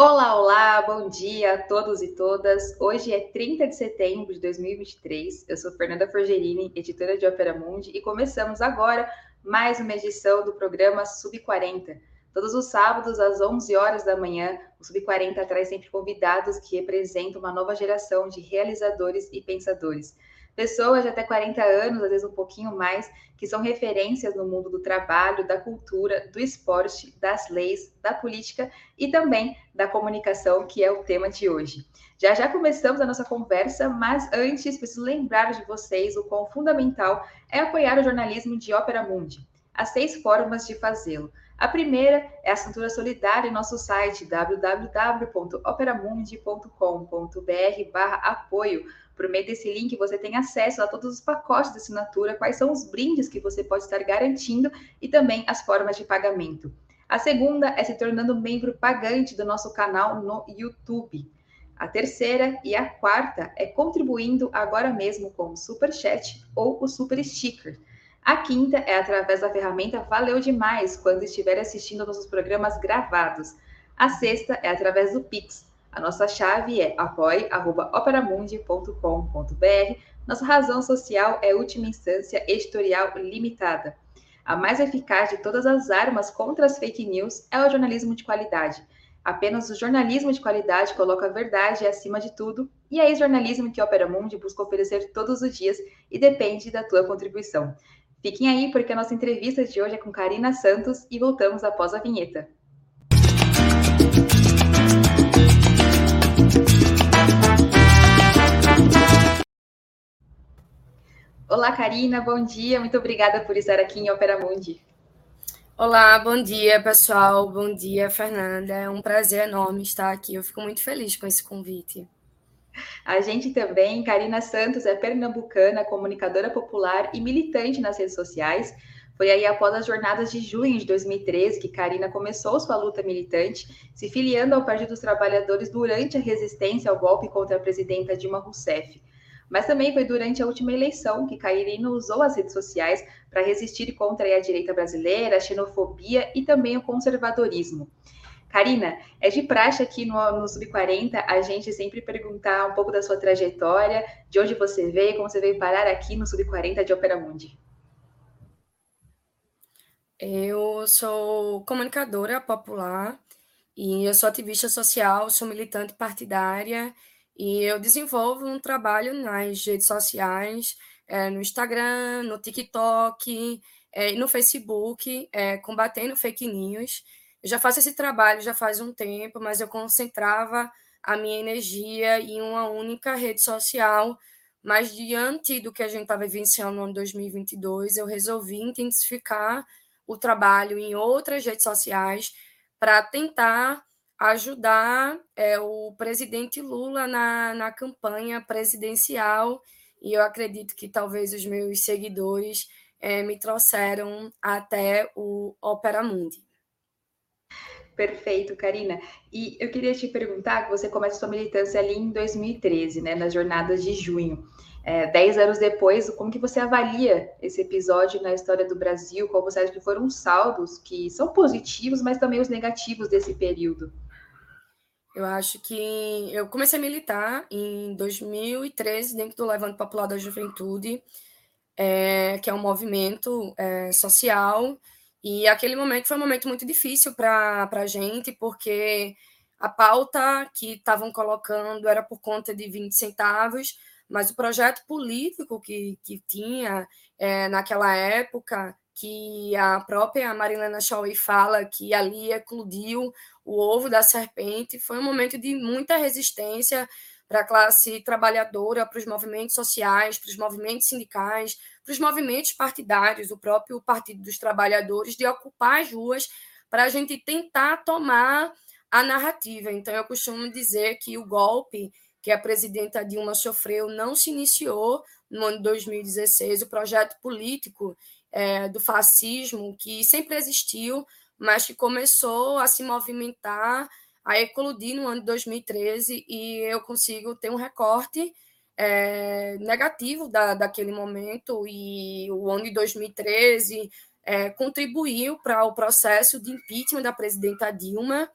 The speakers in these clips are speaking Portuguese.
Olá, olá, bom dia a todos e todas. Hoje é 30 de setembro de 2023. Eu sou Fernanda Forgerini, editora de Ópera Mundi, e começamos agora mais uma edição do programa Sub 40. Todos os sábados, às 11 horas da manhã, o Sub 40 traz sempre convidados que representam uma nova geração de realizadores e pensadores pessoas de até 40 anos, às vezes um pouquinho mais, que são referências no mundo do trabalho, da cultura, do esporte, das leis, da política e também da comunicação, que é o tema de hoje. Já já começamos a nossa conversa, mas antes preciso lembrar de vocês o quão fundamental é apoiar o jornalismo de Ópera Mundi. Há seis formas de fazê-lo. A primeira é a assinatura solidária em nosso site www.operamundi.com.br/apoio por meio desse link, você tem acesso a todos os pacotes de assinatura, quais são os brindes que você pode estar garantindo e também as formas de pagamento. A segunda é se tornando membro pagante do nosso canal no YouTube. A terceira e a quarta é contribuindo agora mesmo com o Super Chat ou o Super Sticker. A quinta é através da ferramenta Valeu Demais quando estiver assistindo nossos programas gravados. A sexta é através do Pix, a nossa chave é apoie.operamundi.com.br. Nossa razão social é última instância editorial limitada. A mais eficaz de todas as armas contra as fake news é o jornalismo de qualidade. Apenas o jornalismo de qualidade coloca a verdade acima de tudo, e é esse jornalismo que Opera Mundi busca oferecer todos os dias e depende da tua contribuição. Fiquem aí porque a nossa entrevista de hoje é com Karina Santos e voltamos após a vinheta. Olá, Karina, bom dia. Muito obrigada por estar aqui em Opera Mundi. Olá, bom dia, pessoal. Bom dia, Fernanda. É um prazer enorme estar aqui. Eu fico muito feliz com esse convite. A gente também, Karina Santos, é pernambucana, comunicadora popular e militante nas redes sociais. Foi aí após as jornadas de junho de 2013 que Karina começou sua luta militante, se filiando ao Partido dos Trabalhadores durante a resistência ao golpe contra a presidenta Dilma Rousseff. Mas também foi durante a última eleição que Cairino usou as redes sociais para resistir contra a direita brasileira, a xenofobia e também o conservadorismo. Karina, é de praxe aqui no, no Sub40 a gente sempre perguntar um pouco da sua trajetória, de onde você veio, como você veio parar aqui no Sub40 de Opera Mundi. Eu sou comunicadora popular e eu sou ativista social, sou militante partidária e eu desenvolvo um trabalho nas redes sociais, é, no Instagram, no TikTok é, no Facebook, é, combatendo fake news. Eu já faço esse trabalho já faz um tempo, mas eu concentrava a minha energia em uma única rede social. Mas diante do que a gente está vivenciando no ano 2022, eu resolvi intensificar o trabalho em outras redes sociais para tentar ajudar é, o presidente Lula na, na campanha presidencial e eu acredito que talvez os meus seguidores é, me trouxeram até o Opera Mundi. Perfeito, Karina. E eu queria te perguntar que você começa sua militância ali em 2013, né, nas jornadas de junho. É, dez anos depois, como que você avalia esse episódio na história do Brasil? Qual você acha que foram os saldos que são positivos, mas também os negativos desse período? Eu acho que eu comecei a militar em 2013 dentro do Levante Popular da Juventude, é, que é um movimento é, social. E aquele momento foi um momento muito difícil para a gente, porque a pauta que estavam colocando era por conta de 20 centavos, mas o projeto político que, que tinha é, naquela época que a própria Marilena Chauí fala que ali eclodiu o ovo da serpente. Foi um momento de muita resistência para a classe trabalhadora, para os movimentos sociais, para os movimentos sindicais, para os movimentos partidários, o próprio Partido dos Trabalhadores, de ocupar as ruas para a gente tentar tomar a narrativa. Então, eu costumo dizer que o golpe que a presidenta Dilma sofreu não se iniciou no ano de 2016, o projeto político é, do fascismo, que sempre existiu, mas que começou a se movimentar, a eclodir no ano de 2013, e eu consigo ter um recorte é, negativo da, daquele momento, e o ano de 2013 é, contribuiu para o processo de impeachment da presidenta Dilma,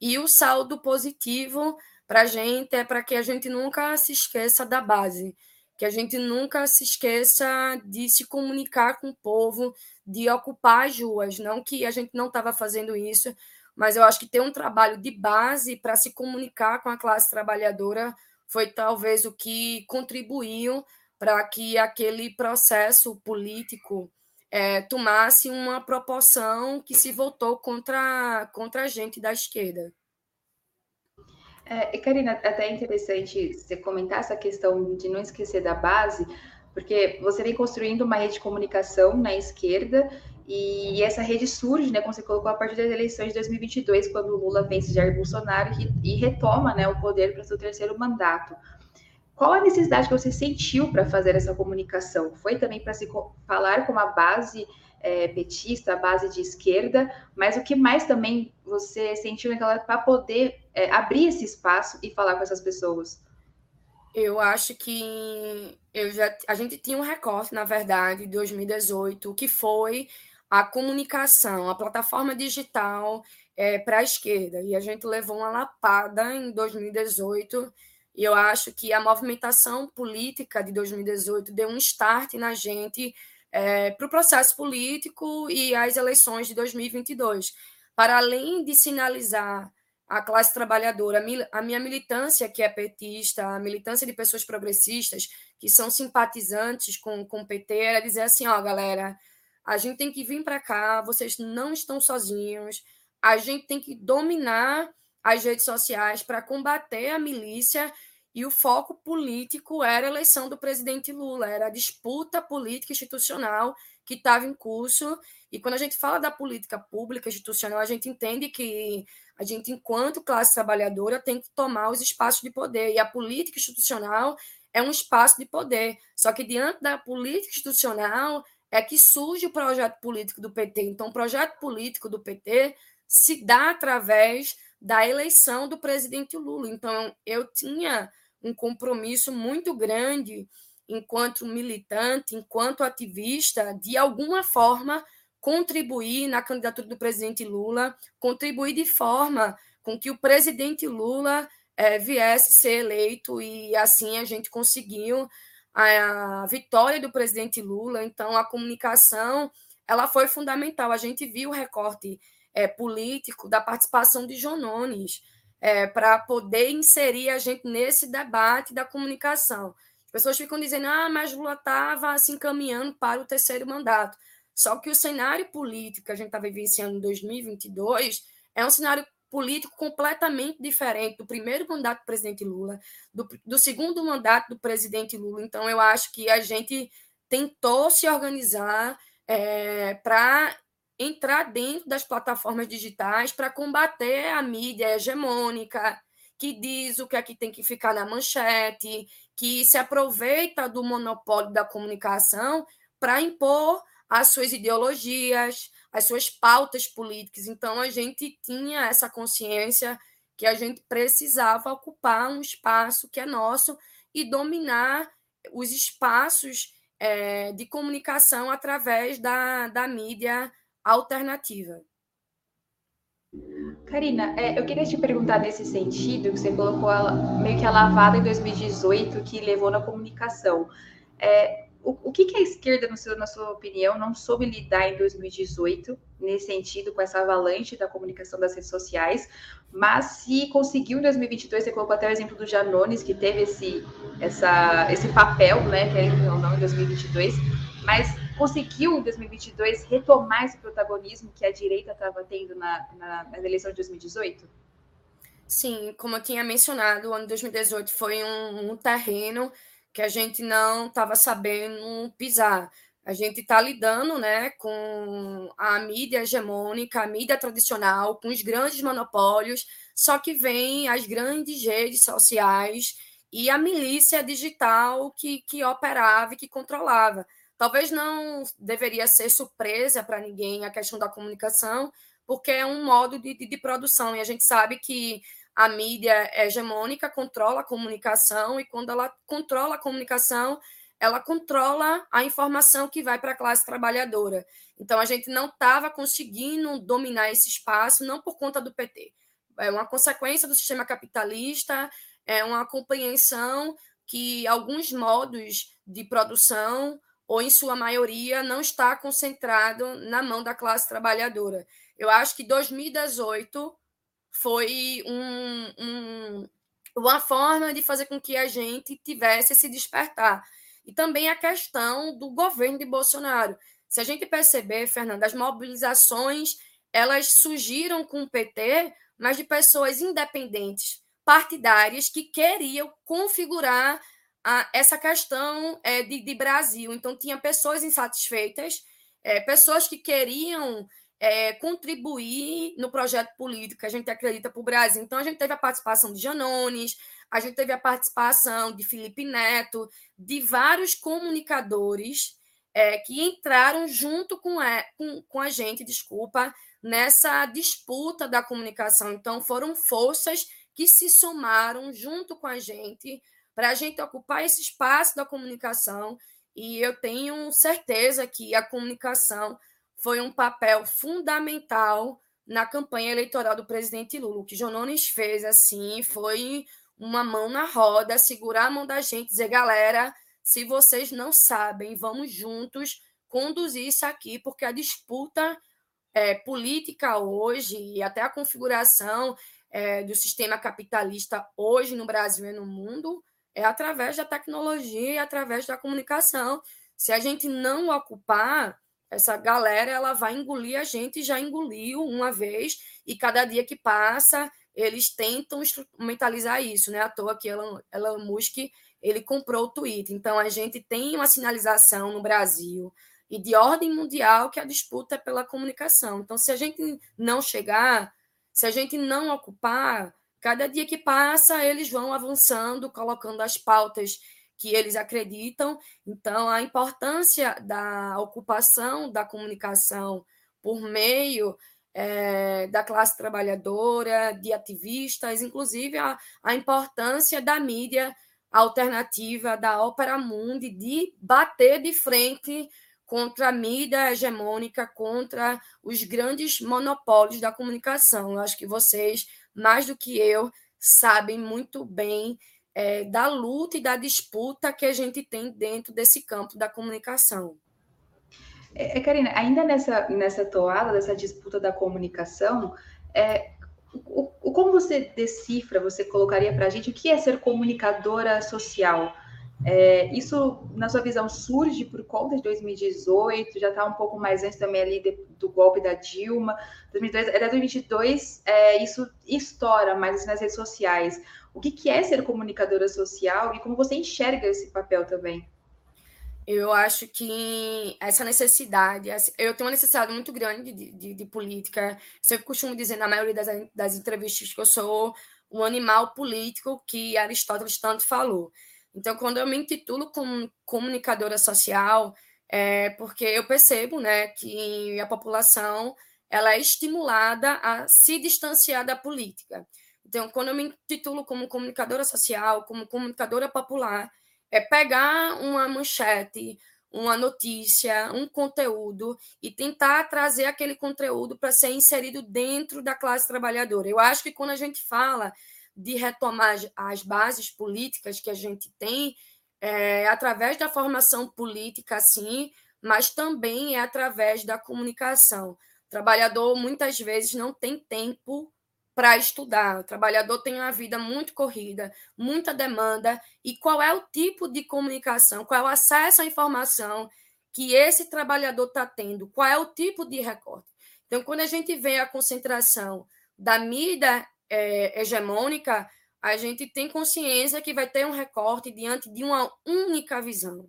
E o saldo positivo para a gente é para que a gente nunca se esqueça da base, que a gente nunca se esqueça de se comunicar com o povo, de ocupar as ruas. Não que a gente não estava fazendo isso, mas eu acho que ter um trabalho de base para se comunicar com a classe trabalhadora foi talvez o que contribuiu para que aquele processo político é, tomasse uma proporção que se voltou contra, contra a gente da esquerda. É, Karina, até é interessante você comentar essa questão de não esquecer da base, porque você vem construindo uma rede de comunicação na esquerda e essa rede surge, né, como você colocou, a partir das eleições de 2022, quando Lula vence Jair Bolsonaro e, retoma né, o poder para seu terceiro mandato. Qual a necessidade que você sentiu para fazer essa comunicação? Foi também para se falar com a base é, petista, a base de esquerda, mas o que mais também você sentiu naquela para poder é, abrir esse espaço e falar com essas pessoas? Eu acho que eu já, a gente tinha um recorte, na verdade, de 2018, que foi a comunicação, a plataforma digital é, para a esquerda. E a gente levou uma lapada em 2018. E eu acho que a movimentação política de 2018 deu um start na gente é, para o processo político e as eleições de 2022. Para além de sinalizar a classe trabalhadora, a minha militância, que é petista, a militância de pessoas progressistas, que são simpatizantes com, com o PT, era dizer assim: ó, galera, a gente tem que vir para cá, vocês não estão sozinhos, a gente tem que dominar as redes sociais para combater a milícia e o foco político era a eleição do presidente Lula, era a disputa política institucional que estava em curso. E quando a gente fala da política pública institucional, a gente entende que a gente, enquanto classe trabalhadora, tem que tomar os espaços de poder. E a política institucional é um espaço de poder. Só que diante da política institucional é que surge o projeto político do PT. Então, o projeto político do PT se dá através da eleição do presidente Lula. Então, eu tinha um compromisso muito grande enquanto militante, enquanto ativista, de alguma forma contribuir na candidatura do presidente Lula, contribuir de forma com que o presidente Lula é, viesse ser eleito e assim a gente conseguiu a, vitória do presidente Lula. Então a comunicação ela foi fundamental. A gente viu o recorte é, político da participação de Jonones é, para poder inserir a gente nesse debate da comunicação. As pessoas ficam dizendo, ah, mas Lula estava se encaminhando para o terceiro mandato. Só que o cenário político que a gente está vivenciando em 2022 é um cenário político completamente diferente do primeiro mandato do presidente Lula, do, do segundo mandato do presidente Lula. Então, eu acho que a gente tentou se organizar é, para entrar dentro das plataformas digitais para combater a mídia hegemônica, que diz o que é que tem que ficar na manchete, que se aproveita do monopólio da comunicação para impor as suas ideologias, as suas pautas políticas. Então, a gente tinha essa consciência que a gente precisava ocupar um espaço que é nosso e dominar os espaços é, de comunicação através da, da mídia alternativa. Karina, é, eu queria te perguntar nesse sentido, que você colocou a, meio que a lavada em 2018 que levou na comunicação. É, o, o que, que, a esquerda, seu, na sua opinião, não soube lidar em 2018, nesse sentido, com essa avalanche da comunicação das redes sociais, mas se conseguiu em 2022, você colocou até o exemplo do Janones, que teve esse, essa, esse papel, né, que ou não, em 2022, mas conseguiu em 2022 retomar esse protagonismo que a direita estava tendo na, na, na, eleição de 2018? Sim, como eu tinha mencionado, o ano de 2018 foi um, um terreno que a gente não estava sabendo pisar. A gente está lidando né, com a mídia hegemônica, a mídia tradicional, com os grandes monopólios, só que vem as grandes redes sociais e a milícia digital que, que operava e que controlava. Talvez não deveria ser surpresa para ninguém a questão da comunicação, porque é um modo de, de, de, produção, e a gente sabe que a mídia hegemônica controla a comunicação, e quando ela controla a comunicação, ela controla a informação que vai para a classe trabalhadora. Então, a gente não estava conseguindo dominar esse espaço, não por conta do PT, é uma consequência do sistema capitalista, é uma compreensão que alguns modos de produção, ou em sua maioria, não está concentrado na mão da classe trabalhadora. Eu acho que 2018 foi um, um, uma forma de fazer com que a gente tivesse esse despertar. E também a questão do governo de Bolsonaro. Se a gente perceber, Fernanda, as mobilizações elas surgiram com o PT, mas de pessoas independentes, partidárias, que queriam configurar a, essa questão é, de, de, Brasil. Então, tinha pessoas insatisfeitas, é, pessoas que queriam é, contribuir no projeto político que a gente acredita para o Brasil. Então, a gente teve a participação de Janones, a gente teve a participação de Felipe Neto, de vários comunicadores é, que entraram junto com a, com, com a gente, desculpa, nessa disputa da comunicação. Então, foram forças que se somaram junto com a gente para a gente ocupar esse espaço da comunicação. E eu tenho certeza que a comunicação foi um papel fundamental na campanha eleitoral do presidente Lula. O que Jonones fez assim foi uma mão na roda, segurar a mão da gente, dizer, galera, se vocês não sabem, vamos juntos conduzir isso aqui, porque a disputa é, política hoje e até a configuração é, do sistema capitalista hoje no Brasil e no mundo é através da tecnologia e através da comunicação. Se a gente não ocupar, essa galera ela vai engolir a gente, já engoliu uma vez, e cada dia que passa, eles tentam instrumentalizar isso, né? À toa que Elon, Elon Musk ele comprou o Twitter. Então, a gente tem uma sinalização no Brasil e de ordem mundial que a disputa é pela comunicação. Então, se a gente não chegar, se a gente não ocupar, cada dia que passa, eles vão avançando, colocando as pautas que eles acreditam. Então, a importância da ocupação da comunicação por meio é, da classe trabalhadora, de ativistas, inclusive a, a importância da mídia alternativa, da Ópera Mundi, de bater de frente contra a mídia hegemônica, contra os grandes monopólios da comunicação. Eu acho que vocês, mais do que eu, sabem muito bem é, da luta e da disputa que a gente tem dentro desse campo da comunicação. É, é Karina, ainda nessa, nessa toada, dessa disputa da comunicação, é, o, o, como você decifra, você colocaria para a gente o que é ser comunicadora social? É, isso, na sua visão, surge por conta de 2018, já está um pouco mais antes também ali de, do golpe da Dilma. 2002, até 2022, é, isso estoura mais assim, nas redes sociais. O que, que é ser comunicadora social e como você enxerga esse papel também? Eu acho que essa necessidade, eu tenho uma necessidade muito grande de, de, de política. Sempre costumo dizer na maioria das, das entrevistas que eu sou um animal político que Aristóteles tanto falou. Então, quando eu me intitulo como comunicadora social, é porque eu percebo né, que a população ela é estimulada a se distanciar da política. Então, quando eu me intitulo como comunicadora social, como comunicadora popular, é pegar uma manchete, uma notícia, um conteúdo e tentar trazer aquele conteúdo para ser inserido dentro da classe trabalhadora. Eu acho que quando a gente fala de retomar as bases políticas que a gente tem, é, através da formação política, sim, mas também é através da comunicação. O trabalhador muitas vezes não tem tempo para estudar. O trabalhador tem uma vida muito corrida, muita demanda. E qual é o tipo de comunicação, qual é o acesso à informação que esse trabalhador está tendo? Qual é o tipo de recorte? Então, quando a gente vê a concentração da mídia é, hegemônica, a gente tem consciência que vai ter um recorte diante de uma única visão,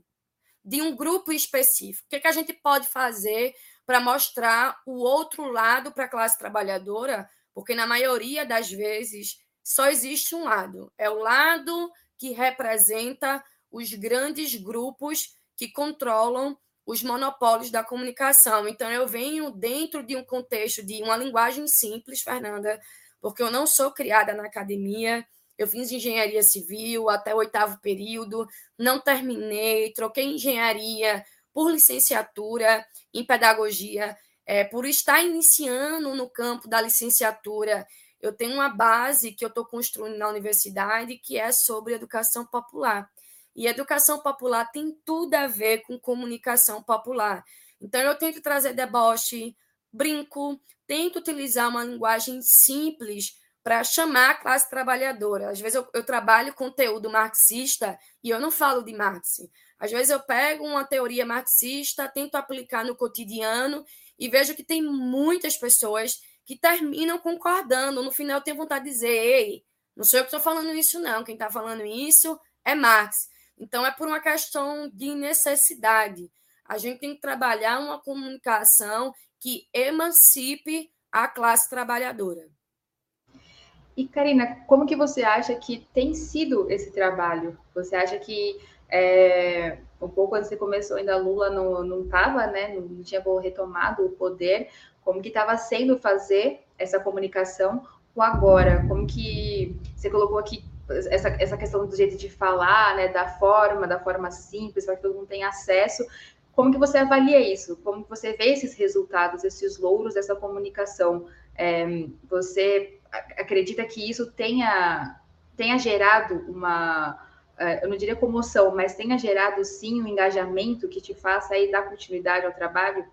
de um grupo específico. O que, é que a gente pode fazer para mostrar o outro lado para a classe trabalhadora? Porque, na maioria das vezes, só existe um lado: é o lado que representa os grandes grupos que controlam os monopólios da comunicação. Então, eu venho dentro de um contexto de uma linguagem simples, Fernanda, porque eu não sou criada na academia, eu fiz engenharia civil até o oitavo período, não terminei, troquei engenharia por licenciatura em pedagogia, é, por estar iniciando no campo da licenciatura. eu tenho uma base que eu estou construindo na universidade que é sobre educação popular. E educação popular tem tudo a ver com comunicação popular. Então, eu tento trazer deboche, brinco, tento utilizar uma linguagem simples para chamar a classe trabalhadora. Às vezes eu, eu, trabalho conteúdo marxista e eu não falo de Marx. Às vezes eu pego uma teoria marxista, tento aplicar no cotidiano e vejo que tem muitas pessoas que terminam concordando. No final tenho vontade de dizer, ei, não sou eu que estou falando isso, não. Quem está falando isso é Marx. Então é por uma questão de necessidade. A gente tem que trabalhar uma comunicação que emancipe a classe trabalhadora. E Karina, como que você acha que tem sido esse trabalho? Você acha que é, um pouco antes você começou, ainda Lula não estava, né, não tinha retomado o poder, como que estava sendo fazer essa comunicação com agora? Como que você colocou aqui essa, essa questão do jeito de falar, né, da forma, da forma simples, para que todo mundo tenha acesso. Como que você avalia isso? Como que você vê esses resultados, esses louros dessa comunicação? É, você acredita que isso tenha, tenha gerado uma, eu não diria comoção, mas tenha gerado sim um engajamento que te faça aí dar continuidade ao trabalho?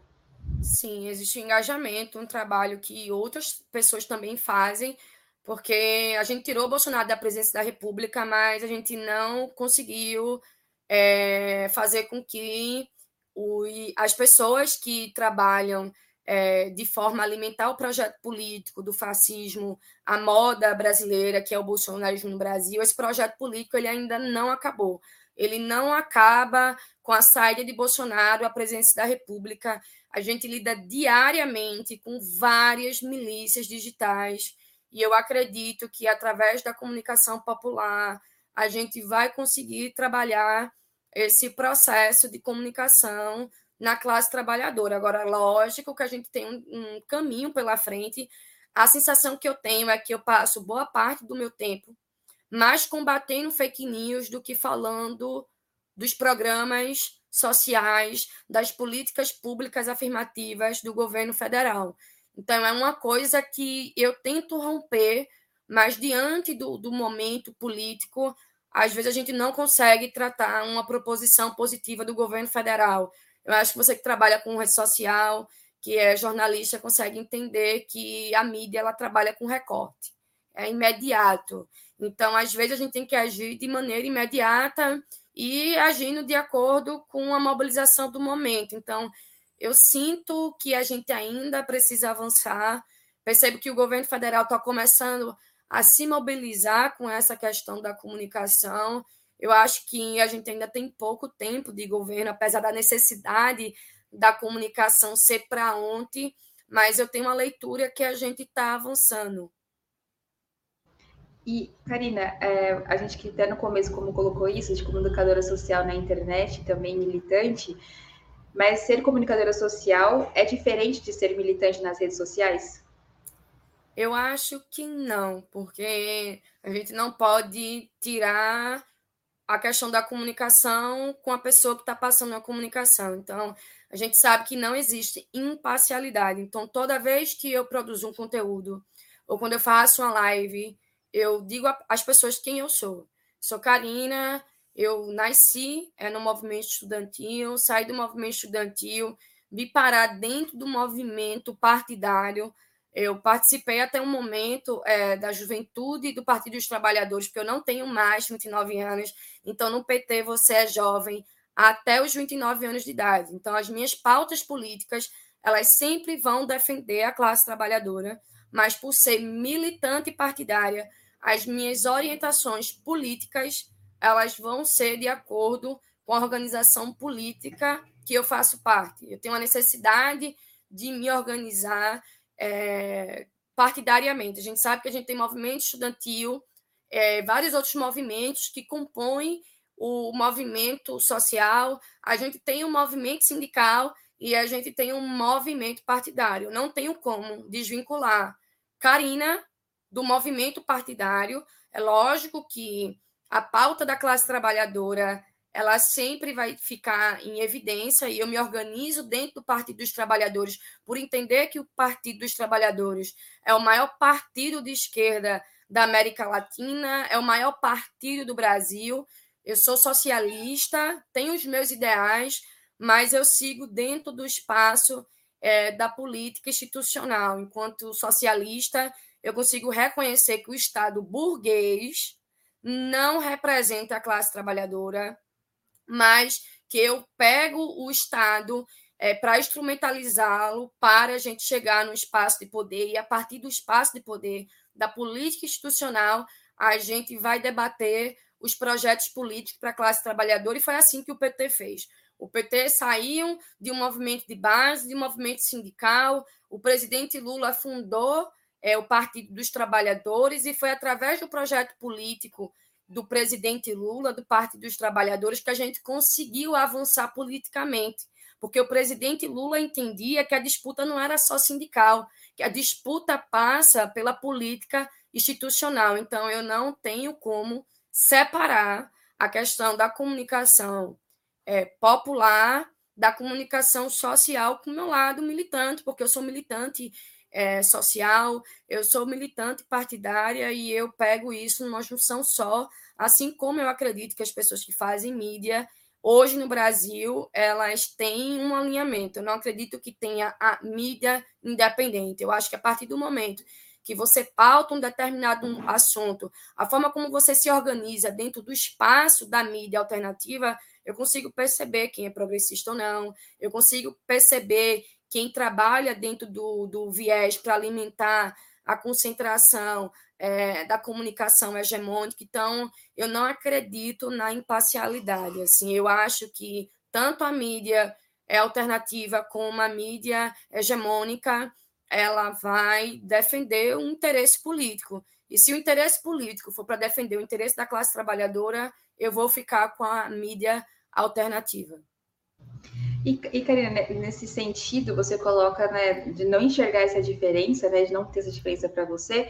Sim, existe um engajamento, um trabalho que outras pessoas também fazem, porque a gente tirou o Bolsonaro da presidência da República, mas a gente não conseguiu é, fazer com que o, as pessoas que trabalham é, de forma a alimentar o projeto político do fascismo, a moda brasileira, que é o bolsonarismo no Brasil, esse projeto político ele ainda não acabou. Ele não acaba com a saída de Bolsonaro à presidência da República. A gente lida diariamente com várias milícias digitais e eu acredito que através da comunicação popular a gente vai conseguir trabalhar esse processo de comunicação na classe trabalhadora. Agora, lógico que a gente tem um, um caminho pela frente. A sensação que eu tenho é que eu passo boa parte do meu tempo mais combatendo fake news do que falando dos programas sociais, das políticas públicas afirmativas do governo federal. Então, é uma coisa que eu tento romper, mas diante do, do momento político, às vezes a gente não consegue tratar uma proposição positiva do governo federal. Eu acho que você que trabalha com rede social, que é jornalista, consegue entender que a mídia ela trabalha com recorte, é imediato. Então, às vezes, a gente tem que agir de maneira imediata e agindo de acordo com a mobilização do momento. Então, eu sinto que a gente ainda precisa avançar. Percebo que o governo federal está começando a se mobilizar com essa questão da comunicação. Eu acho que a gente ainda tem pouco tempo de governo, apesar da necessidade da comunicação ser para ontem, mas eu tenho uma leitura que a gente está avançando. E, Karina, é, a gente que até no começo, como colocou isso, de comunicadora social na internet, também militante, mas ser comunicadora social é diferente de ser militante nas redes sociais? Eu acho que não, porque a gente não pode tirar a questão da comunicação com a pessoa que está passando a comunicação. Então, a gente sabe que não existe imparcialidade. Então, toda vez que eu produzo um conteúdo, ou quando eu faço uma live, eu digo às pessoas quem eu sou. Sou Karina, eu nasci é, no movimento estudantil, saí do movimento estudantil, vi parar dentro do movimento partidário, eu participei até um momento é, da juventude do Partido dos Trabalhadores, porque eu não tenho mais 29 anos, então no PT você é jovem até os 29 anos de idade. Então as minhas pautas políticas, elas sempre vão defender a classe trabalhadora, mas por ser militante partidária, as minhas orientações políticas, elas vão ser de acordo com a organização política que eu faço parte. Eu tenho a necessidade de me organizar é, partidariamente. A gente sabe que a gente tem movimento estudantil, é, vários outros movimentos que compõem o movimento social, a gente tem um movimento sindical e a gente tem um movimento partidário. Não tenho como desvincular Karina do movimento partidário. É lógico que a pauta da classe trabalhadora ela sempre vai ficar em evidência e eu me organizo dentro do Partido dos Trabalhadores por entender que o Partido dos Trabalhadores é o maior partido de esquerda da América Latina, é o maior partido do Brasil. Eu sou socialista, tenho os meus ideais, mas eu sigo dentro do espaço é, da política institucional. Enquanto socialista, eu consigo reconhecer que o Estado burguês não representa a classe trabalhadora, mas que eu pego o Estado é, para instrumentalizá-lo para a gente chegar no espaço de poder, e a partir do espaço de poder, da política institucional, a gente vai debater os projetos políticos para a classe trabalhadora, e foi assim que o PT fez. O PT saiu de um movimento de base, de um movimento sindical. O presidente Lula fundou é, o Partido dos Trabalhadores e foi através do projeto político do presidente Lula, do Partido dos Trabalhadores, que a gente conseguiu avançar politicamente. Porque o presidente Lula entendia que a disputa não era só sindical, que a disputa passa pela política institucional. Então, eu não tenho como separar a questão da comunicação é, popular da comunicação social com o meu lado militante, porque eu sou militante é, social, eu sou militante partidária e eu pego isso numa junção só, assim como eu acredito que as pessoas que fazem mídia hoje no Brasil elas têm um alinhamento. Eu não acredito que tenha a mídia independente. Eu acho que a partir do momento que você pauta um determinado assunto, a forma como você se organiza dentro do espaço da mídia alternativa, eu consigo perceber quem é progressista ou não, eu consigo perceber quem trabalha dentro do, do viés para alimentar a concentração é, da comunicação hegemônica. Então, eu não acredito na imparcialidade. Assim, eu acho que tanto a mídia é alternativa como a mídia hegemônica ela vai defender um interesse político. E se o interesse político for para defender o interesse da classe trabalhadora, eu vou ficar com a mídia alternativa. E, e Karina, nesse sentido, você coloca né, de não enxergar essa diferença, né, de não ter essa diferença para você,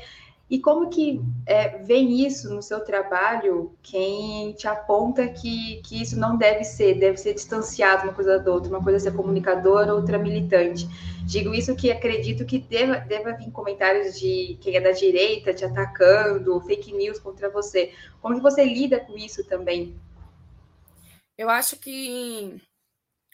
e como que é, vem isso no seu trabalho, quem te aponta que, que isso não deve ser, deve ser distanciado uma coisa da outra, uma coisa é ser comunicadora, outra militante. Digo isso que acredito que deva, deva vir comentários de quem é da direita te atacando, fake news contra você. Como que você lida com isso também? Eu acho que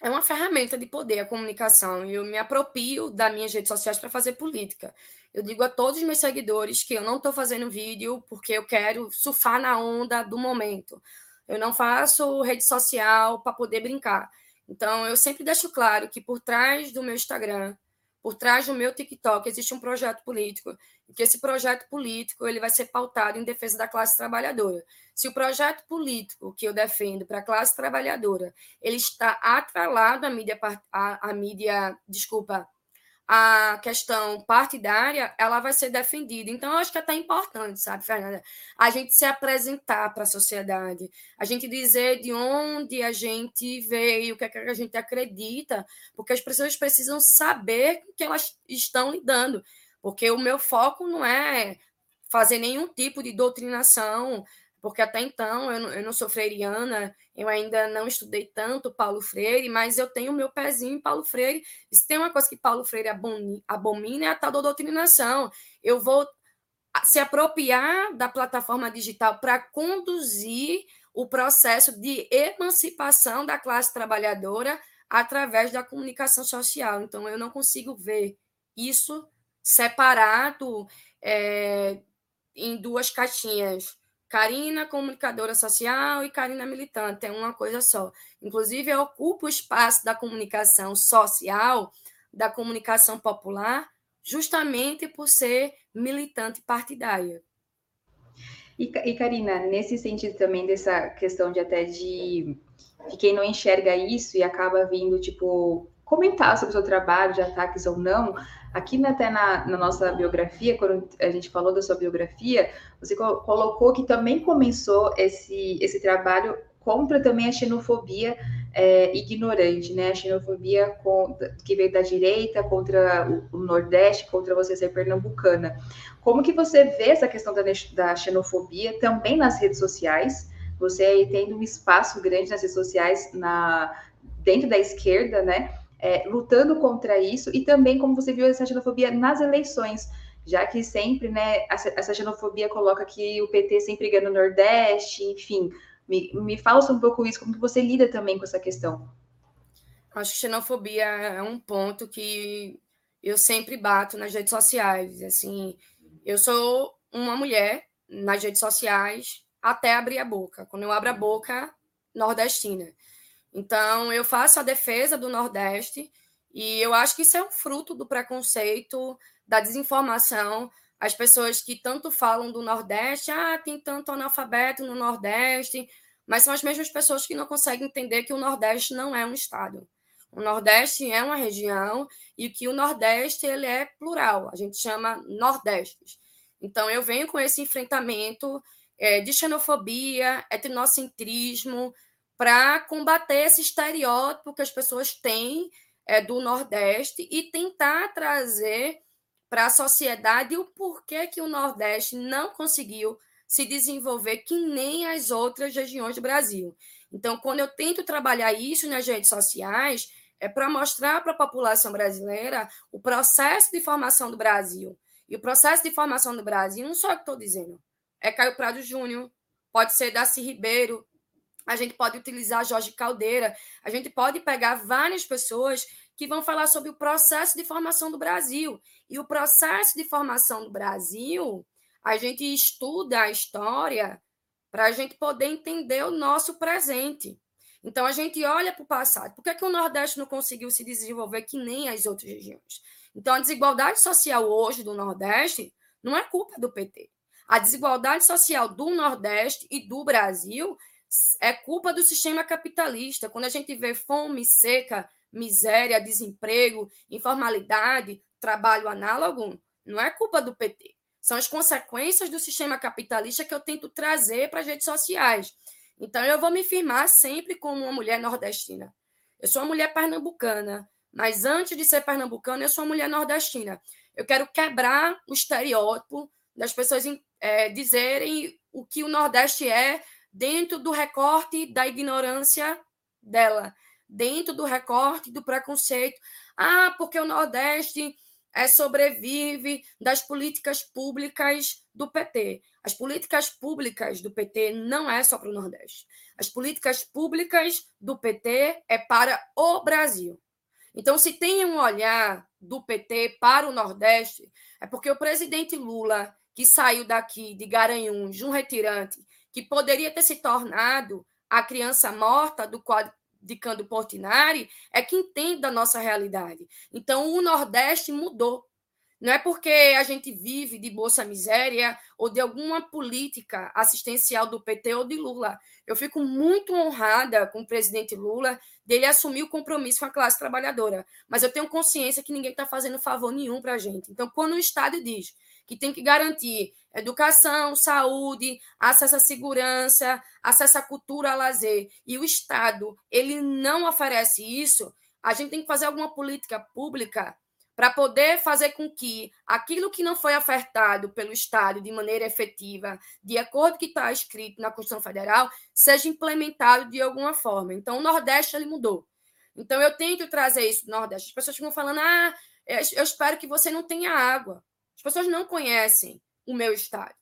é uma ferramenta de poder a comunicação e eu me aproprio das minhas redes sociais para fazer política. Eu digo a todos os meus seguidores que eu não estou fazendo vídeo porque eu quero surfar na onda do momento. Eu não faço rede social para poder brincar. Então, eu sempre deixo claro que por trás do meu Instagram, por trás do meu TikTok, existe um projeto político e que esse projeto político ele vai ser pautado em defesa da classe trabalhadora. Se o projeto político que eu defendo para a classe trabalhadora ele está atrelado à mídia, à, à mídia, desculpa, a questão partidária, ela vai ser defendida. Então, eu acho que é até importante, sabe, Fernanda, a gente se apresentar para a sociedade, a gente dizer de onde a gente veio, o que, é que a gente acredita, porque as pessoas precisam saber com que elas estão lidando. Porque o meu foco não é fazer nenhum tipo de doutrinação, porque até então eu não, eu não sou freiriana, eu ainda não estudei tanto Paulo Freire, mas eu tenho o meu pezinho em Paulo Freire. E se tem uma coisa que Paulo Freire abomina é a tal da doutrinação. Eu vou se apropriar da plataforma digital para conduzir o processo de emancipação da classe trabalhadora através da comunicação social. Então, eu não consigo ver isso separado é, em duas caixinhas. Karina, comunicadora social, e Karina, militante, é uma coisa só. Inclusive, eu ocupo o espaço da comunicação social, da comunicação popular, justamente por ser militante partidária. E, e Karina, nesse sentido também dessa questão de até de, de quem não enxerga isso e acaba vindo, tipo, comentar sobre o seu trabalho, de ataques ou não, Aqui até na, na, nossa biografia, quando a gente falou da sua biografia, você colocou que também começou esse, esse trabalho contra também a xenofobia é, ignorante, né? A xenofobia com, que veio da direita contra o, o, Nordeste, contra você ser pernambucana. Como que você vê essa questão da, da xenofobia também nas redes sociais? você aí tendo um espaço grande nas redes sociais, na, dentro da esquerda, né? É, lutando contra isso, e também como você viu essa xenofobia nas eleições, já que sempre, né, essa xenofobia coloca que o PT sempre ganha no Nordeste, enfim. Me, me fala um pouco isso, como que você lida também com essa questão. Acho que xenofobia é um ponto que eu sempre bato nas redes sociais. Assim, eu sou uma mulher nas redes sociais até abrir a boca. Quando eu abro a boca, nordestina. Então, eu faço a defesa do Nordeste e eu acho que isso é um fruto do preconceito, da desinformação. As pessoas que tanto falam do Nordeste, ah, tem tanto analfabeto no Nordeste, mas são as mesmas pessoas que não conseguem entender que o Nordeste não é um estado. O Nordeste é uma região e que o Nordeste ele é plural, a gente chama Nordestes. Então, eu venho com esse enfrentamento é, de xenofobia, etnocentrismo, para combater esse estereótipo que as pessoas têm é, do Nordeste e tentar trazer para a sociedade o porquê que o Nordeste não conseguiu se desenvolver que nem as outras regiões do Brasil. Então, quando eu tento trabalhar isso nas redes sociais, é para mostrar para a população brasileira o processo de formação do Brasil. E o processo de formação do Brasil, não sou eu que estou dizendo, é Caio Prado Júnior, pode ser Darcy Ribeiro, a gente pode utilizar Jorge Caldeira, a gente pode pegar várias pessoas que vão falar sobre o processo de formação do Brasil. E o processo de formação do Brasil, a gente estuda a história para a gente poder entender o nosso presente. Então, a gente olha para o passado. Por que, que o Nordeste não conseguiu se desenvolver que nem as outras regiões? Então, a desigualdade social hoje do Nordeste não é culpa do PT. A desigualdade social do Nordeste e do Brasil é culpa do sistema capitalista. Quando a gente vê fome, seca, miséria, desemprego, informalidade, trabalho análogo, não é culpa do PT. São as consequências do sistema capitalista que eu tento trazer para as redes sociais. Então, eu vou me firmar sempre como uma mulher nordestina. Eu sou uma mulher pernambucana, mas antes de ser pernambucana, eu sou uma mulher nordestina. Eu quero quebrar o estereótipo das pessoas é, dizerem o que o Nordeste é dentro do recorte da ignorância dela, dentro do recorte do preconceito. Ah, porque o Nordeste é, sobrevive das políticas públicas do PT. As políticas públicas do PT não é só para o Nordeste. As políticas públicas do PT é para o Brasil. Então, se tem um olhar do PT para o Nordeste, é porque o presidente Lula, que saiu daqui de Garanhuns, um retirante, que poderia ter se tornado a criança morta do quadro de Cando Portinari, é que entende da nossa realidade. Então, o Nordeste mudou. Não é porque a gente vive de Bolsa Miséria ou de alguma política assistencial do PT ou de Lula. Eu fico muito honrada com o presidente Lula dele assumir o compromisso com a classe trabalhadora. Mas eu tenho consciência que ninguém está fazendo favor nenhum para a gente. Então, quando o Estado diz que tem que garantir educação, saúde, acesso à segurança, acesso à cultura, a lazer, e o Estado ele não oferece isso, a gente tem que fazer alguma política pública para poder fazer com que aquilo que não foi ofertado pelo Estado de maneira efetiva, de acordo com o que está escrito na Constituição Federal, seja implementado de alguma forma. Então, o Nordeste ele mudou. Então, eu tenho que trazer isso do Nordeste. As pessoas ficam falando, ah, eu espero que você não tenha água. As pessoas não conhecem o meu estado.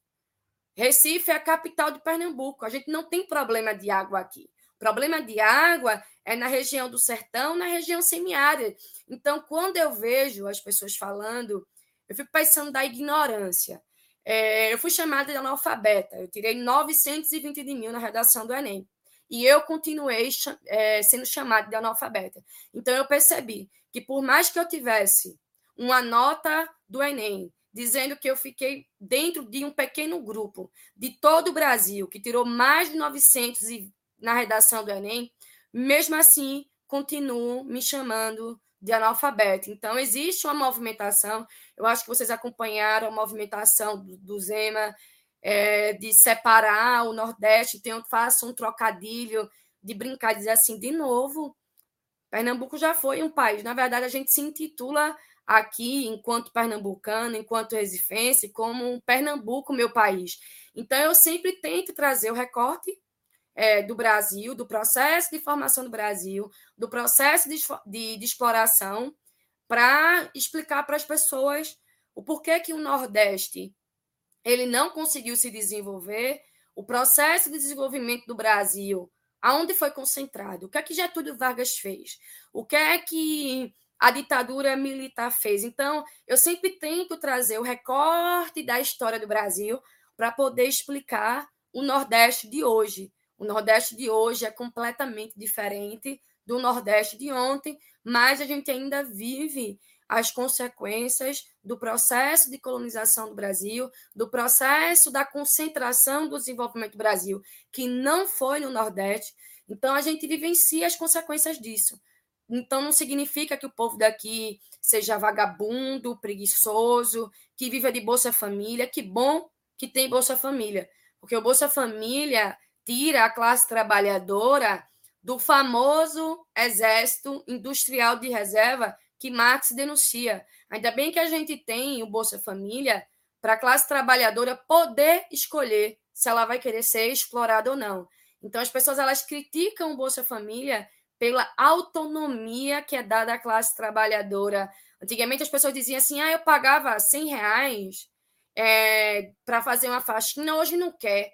Recife é a capital de Pernambuco. A gente não tem problema de água aqui. Problema de água é na região do sertão, na região semiárida. Então, quando eu vejo as pessoas falando, eu fico pensando da ignorância. É, eu fui chamada de analfabeta. Eu tirei 920 de mil na redação do Enem. E eu continuei é, sendo chamada de analfabeta. Então, eu percebi que, por mais que eu tivesse uma nota do Enem dizendo que eu fiquei dentro de um pequeno grupo de todo o Brasil, que tirou mais de 900 na redação do Enem, mesmo assim, continuo me chamando de analfabeto. Então, existe uma movimentação, eu acho que vocês acompanharam a movimentação do, do Zema, é, de separar o Nordeste, tem, faço um trocadilho de brincar, dizer assim, de novo, Pernambuco já foi um país. Na verdade, a gente se intitula aqui, enquanto pernambucano, enquanto recifense, como um Pernambuco, meu país. Então, eu sempre tento trazer o recorte é, do Brasil, do processo de formação do Brasil, do processo de, de, de exploração, para explicar para as pessoas o porquê que o Nordeste ele não conseguiu se desenvolver, o processo de desenvolvimento do Brasil, aonde foi concentrado, o que é que Getúlio Vargas fez, o que é que a ditadura militar fez. Então, eu sempre tento trazer o recorte da história do Brasil para poder explicar o Nordeste de hoje. O Nordeste de hoje é completamente diferente do Nordeste de ontem, mas a gente ainda vive as consequências do processo de colonização do Brasil, do processo da concentração do desenvolvimento do Brasil, que não foi no Nordeste. Então, a gente vivencia as consequências disso. Então, não significa que o povo daqui seja vagabundo, preguiçoso, que viva de Bolsa Família. Que bom que tem Bolsa Família, porque o Bolsa Família tira a classe trabalhadora do famoso exército industrial de reserva que Marx denuncia. Ainda bem que a gente tem o Bolsa Família para a classe trabalhadora poder escolher se ela vai querer ser explorada ou não. Então, as pessoas elas criticam o Bolsa Família pela autonomia que é dada à classe trabalhadora. Antigamente, as pessoas diziam assim: ah, eu pagava 100 reais é, para fazer uma faxina, hoje não quer.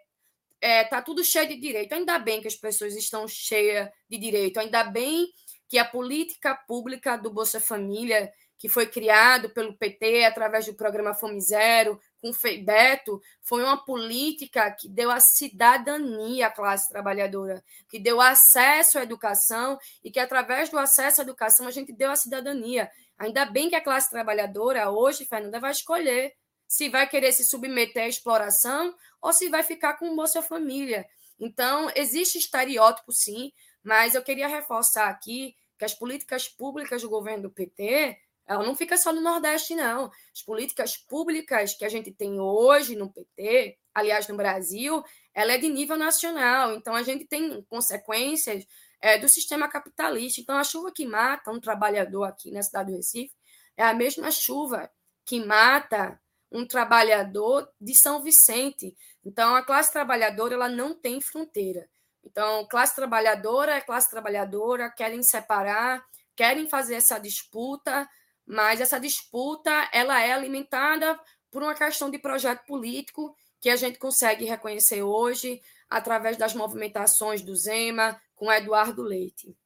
É, tá tudo cheio de direito. Ainda bem que as pessoas estão cheias de direito. Ainda bem que a política pública do Bolsa Família, que foi criado pelo PT através do programa Fome Zero, com o Beto, foi uma política que deu a cidadania à classe trabalhadora, que deu acesso à educação e que, através do acesso à educação, a gente deu a cidadania. Ainda bem que a classe trabalhadora, hoje, Fernanda, vai escolher se vai querer se submeter à exploração ou se vai ficar com o Bolsa Família. Então, existe estereótipo, sim, mas eu queria reforçar aqui que as políticas públicas do governo do PT ela não fica só no Nordeste, não. As políticas públicas que a gente tem hoje no PT, aliás, no Brasil, ela é de nível nacional. Então, a gente tem consequências é, do sistema capitalista. Então, a chuva que mata um trabalhador aqui na cidade do Recife é a mesma chuva que mata um trabalhador de São Vicente. Então, a classe trabalhadora ela não tem fronteira. Então, classe trabalhadora é classe trabalhadora, querem separar, querem fazer essa disputa, mas essa disputa ela é alimentada por uma questão de projeto político que a gente consegue reconhecer hoje através das movimentações do Zema com Eduardo Leite.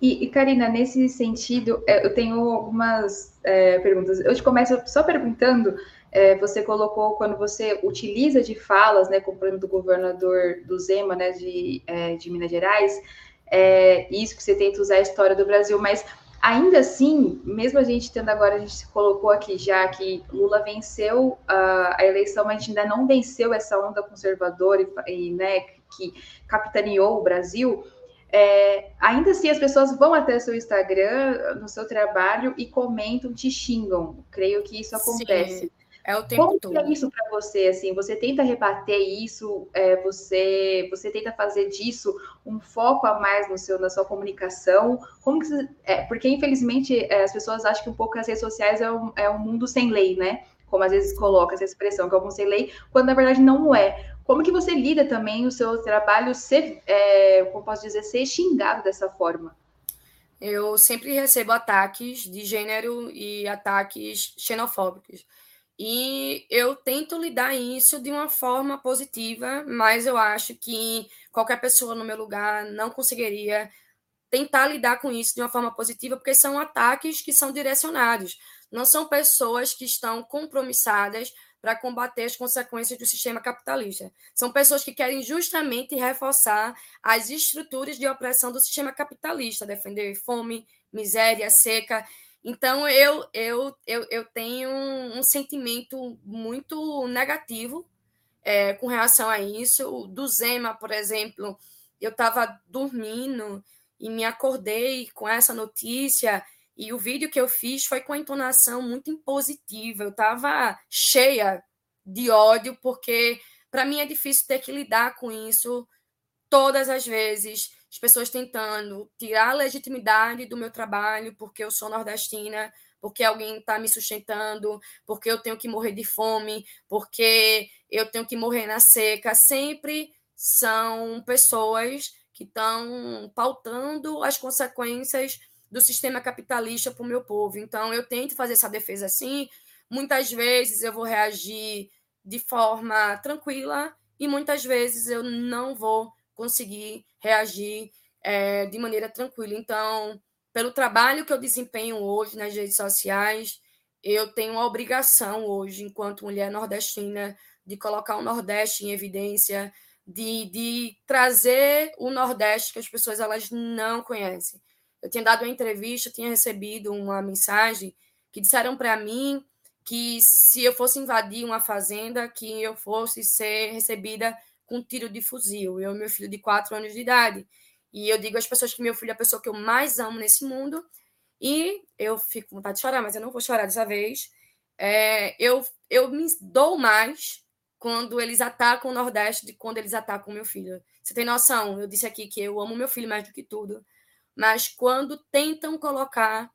E, e Karina, nesse sentido, é, eu tenho algumas é, perguntas. Eu te começo só perguntando é, você colocou quando você utiliza de falas, né, como por exemplo do governador do Zema, né, de, é, de Minas Gerais, é, isso que você tenta usar a história do Brasil, mas ainda assim, mesmo a gente tendo agora, a gente se colocou aqui já que Lula venceu a, a eleição, mas a gente ainda não venceu essa onda conservadora e, e né, que capitaneou o Brasil. É, ainda assim, as pessoas vão até seu Instagram, no seu trabalho, e comentam, te xingam. Creio que isso acontece. Sim. É o tempo Como todo. é isso para você? Assim, você tenta rebater isso? É, você você tenta fazer disso um foco a mais no seu na sua comunicação? Como que você, é, porque infelizmente é, as pessoas acham que um pouco as redes sociais é um, é um mundo sem lei, né? Como às vezes coloca essa expressão que é um mundo sem lei, quando na verdade não é. Como que você lida também o seu trabalho ser, é, como posso dizer, ser xingado dessa forma? Eu sempre recebo ataques de gênero e ataques xenofóbicos. E eu tento lidar isso de uma forma positiva, mas eu acho que qualquer pessoa no meu lugar não conseguiria tentar lidar com isso de uma forma positiva, porque são ataques que são direcionados, não são pessoas que estão compromissadas para combater as consequências do sistema capitalista. São pessoas que querem justamente reforçar as estruturas de opressão do sistema capitalista, defender fome, miséria, seca. Então, eu, eu, eu, eu tenho um, sentimento muito negativo é, com relação a isso. Do Zema, por exemplo, eu estava dormindo e me acordei com essa notícia. E o vídeo que eu fiz foi com a entonação muito impositiva. Eu estava cheia de ódio, porque para mim é difícil ter que lidar com isso todas as vezes as pessoas tentando tirar a legitimidade do meu trabalho porque eu sou nordestina, porque alguém está me sustentando, porque eu tenho que morrer de fome, porque eu tenho que morrer na seca, sempre são pessoas que estão pautando as consequências do sistema capitalista para o meu povo. Então, eu tento fazer essa defesa assim. Muitas vezes eu vou reagir de forma tranquila e muitas vezes eu não vou conseguir reagir é, de maneira tranquila. Então, pelo trabalho que eu desempenho hoje nas redes sociais, eu tenho a obrigação hoje, enquanto mulher nordestina, de colocar o Nordeste em evidência, de, de trazer o Nordeste que as pessoas elas não conhecem. Eu tinha dado uma entrevista, tinha recebido uma mensagem que disseram para mim que se eu fosse invadir uma fazenda, que eu fosse ser recebida com tiro de fuzil. Eu e meu filho de quatro anos de idade. E eu digo às pessoas que meu filho é a pessoa que eu mais amo nesse mundo. E eu fico com vontade de chorar, mas eu não vou chorar dessa vez. É, eu, eu me dou mais quando eles atacam o Nordeste de quando eles atacam meu filho. Você tem noção? Eu disse aqui que eu amo meu filho mais do que tudo. Mas quando tentam colocar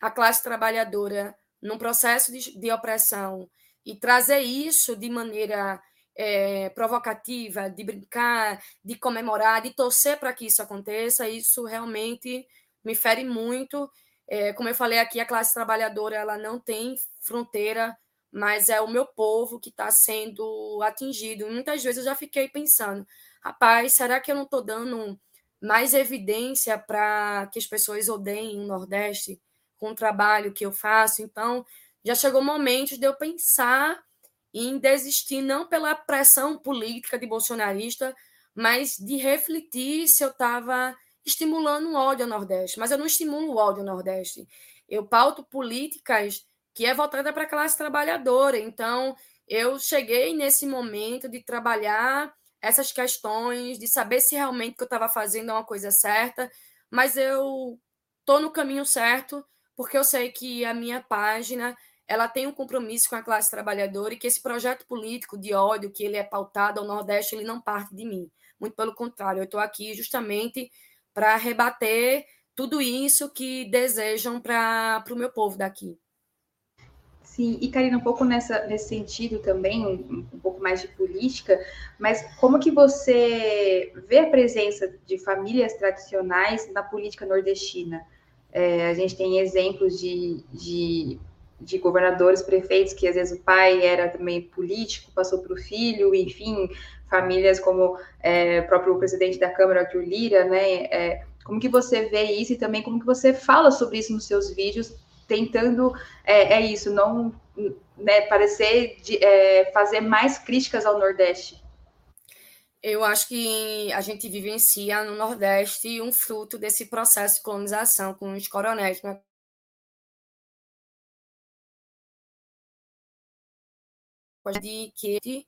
a classe trabalhadora num processo de, de opressão e trazer isso de maneira é, provocativa, de brincar, de comemorar, de torcer para que isso aconteça, isso realmente me fere muito. É, como eu falei aqui, a classe trabalhadora ela não tem fronteira, mas é o meu povo que está sendo atingido. Muitas vezes eu já fiquei pensando, rapaz, será que eu não estou dando mais evidência para que as pessoas odeiem o Nordeste com o trabalho que eu faço? Então, já chegou momentos de eu pensar em desistir, não pela pressão política de bolsonarista, mas de refletir se eu estava estimulando o ódio ao Nordeste. Mas eu não estimulo o ódio ao Nordeste. Eu pauto políticas que é voltada para a classe trabalhadora. Então, eu cheguei nesse momento de trabalhar essas questões, de saber se realmente o que eu estava fazendo é uma coisa certa, mas eu estou no caminho certo, porque eu sei que a minha página ela tem um compromisso com a classe trabalhadora e que esse projeto político de ódio que ele é pautado ao Nordeste, ele não parte de mim. Muito pelo contrário, eu estou aqui justamente para rebater tudo isso que desejam para o meu povo daqui. Sim, e Karina, um pouco nessa, nesse sentido também, um, pouco mais de política, mas como que você vê a presença de famílias tradicionais na política nordestina? É, a gente tem exemplos de, de de governadores, prefeitos, que às vezes o pai era também político, passou para o filho, enfim, famílias como é, o próprio presidente da Câmara, Arthur Lira, né? É, como que você vê isso e também como que você fala sobre isso nos seus vídeos, tentando, é, é isso, não né, parecer de, é, fazer mais críticas ao Nordeste? Eu acho que a gente vivencia no Nordeste um fruto desse processo de colonização com os coronéis, né? De que,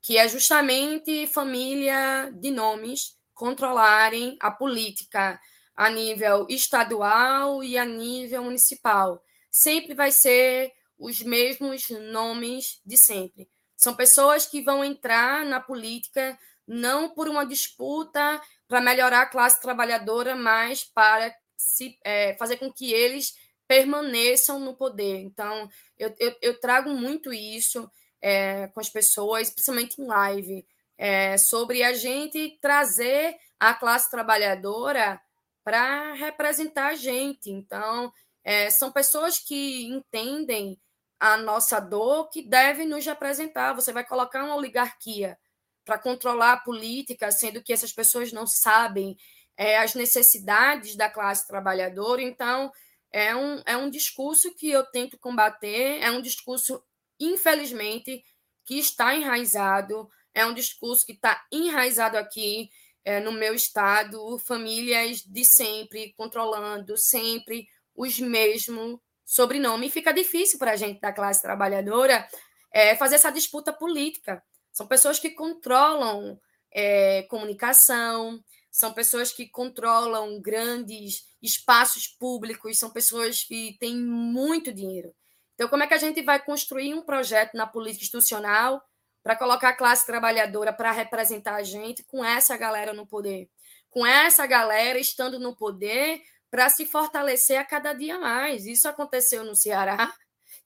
que é justamente família de nomes controlarem a política a nível estadual e a nível municipal. Sempre vai ser os mesmos nomes de sempre. São pessoas que vão entrar na política não por uma disputa para melhorar a classe trabalhadora, mas para se, é, fazer com que eles permaneçam no poder. Então, eu, eu, eu trago muito isso é, com as pessoas, principalmente em live, é, sobre a gente trazer a classe trabalhadora para representar a gente. Então, é, são pessoas que entendem a nossa dor que devem nos representar. Você vai colocar uma oligarquia para controlar a política, sendo que essas pessoas não sabem é, as necessidades da classe trabalhadora. Então, é um, é um discurso que eu tento combater, é um discurso infelizmente, que está enraizado, é um discurso que está enraizado aqui é, no meu estado, famílias de sempre controlando sempre os mesmos sobrenomes. Fica difícil para a gente da classe trabalhadora é, fazer essa disputa política. São pessoas que controlam é, comunicação, são pessoas que controlam grandes espaços públicos, são pessoas que têm muito dinheiro. Então, como é que a gente vai construir um projeto na política institucional para colocar a classe trabalhadora para representar a gente com essa galera no poder? Com essa galera estando no poder para se fortalecer a cada dia mais. Isso aconteceu no Ceará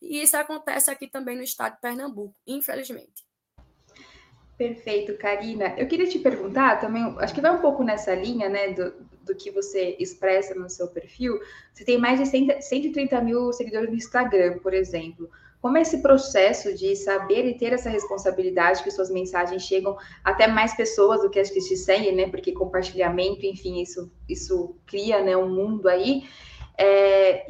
e isso acontece aqui também no estado de Pernambuco, infelizmente. Perfeito, Karina. Eu queria te perguntar também, acho que vai um pouco nessa linha, né, do, do que você expressa no seu perfil. Você tem mais de 130 mil seguidores no Instagram, por exemplo. Como é esse processo de saber e ter essa responsabilidade que suas mensagens chegam até mais pessoas do que as que te seguem, né? Porque compartilhamento, enfim, isso, isso cria né, um mundo aí. É,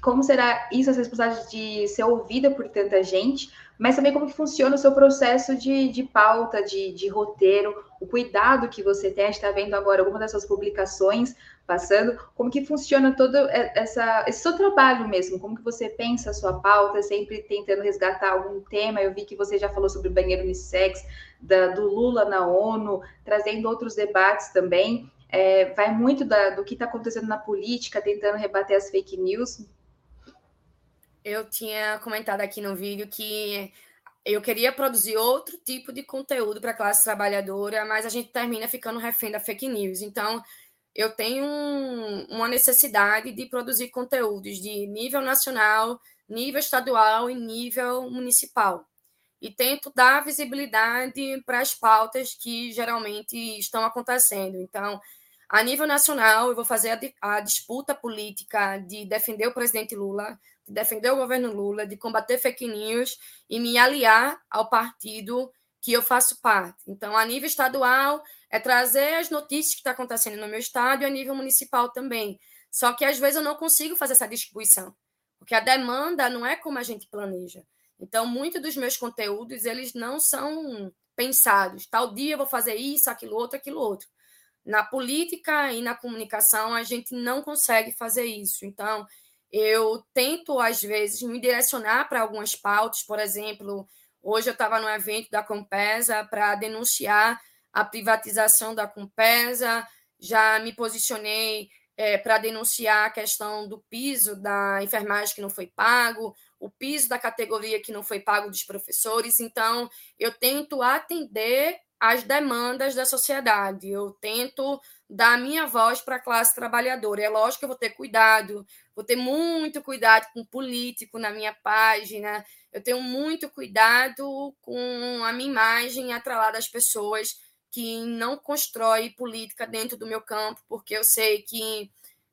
como será isso, essa responsabilidade de ser ouvida por tanta gente, mas também como que funciona o seu processo de, de pauta, de, de roteiro, o cuidado que você tem, a gente está vendo agora alguma das suas publicações passando, como que funciona todo essa, esse seu trabalho mesmo, como que você pensa a sua pauta, sempre tentando resgatar algum tema, eu vi que você já falou sobre o banheiro unissex, da, do Lula na ONU, trazendo outros debates também, é, vai muito da, do que está acontecendo na política, tentando rebater as fake news, eu tinha comentado aqui no vídeo que eu queria produzir outro tipo de conteúdo para a classe trabalhadora, mas a gente termina ficando refém da fake news. Então, eu tenho um, uma necessidade de produzir conteúdos de nível nacional, nível estadual e nível municipal. E tento dar visibilidade para as pautas que geralmente estão acontecendo. Então, a nível nacional, eu vou fazer a, a disputa política de defender o presidente Lula de defender o governo Lula, de combater fake news e me aliar ao partido que eu faço parte. Então, a nível estadual, é trazer as notícias que estão tá acontecendo no meu estado e a nível municipal também. Só que às vezes eu não consigo fazer essa distribuição, porque a demanda não é como a gente planeja. Então, muitos dos meus conteúdos, eles não são pensados. Tal dia eu vou fazer isso, aquilo outro, aquilo outro. Na política e na comunicação, a gente não consegue fazer isso. Então, eu tento, às vezes, me direcionar para algumas pautas, por exemplo, hoje eu estava no evento da Compesa para denunciar a privatização da Compesa, já me posicionei é, para denunciar a questão do piso da enfermagem que não foi pago, o piso da categoria que não foi pago dos professores. Então, eu tento atender às demandas da sociedade, eu tento dar minha voz para a classe trabalhadora. É lógico que eu vou ter cuidado, vou ter muito cuidado com político na minha página, eu tenho muito cuidado com a minha imagem atrelada às pessoas que não constrói política dentro do meu campo, porque eu sei que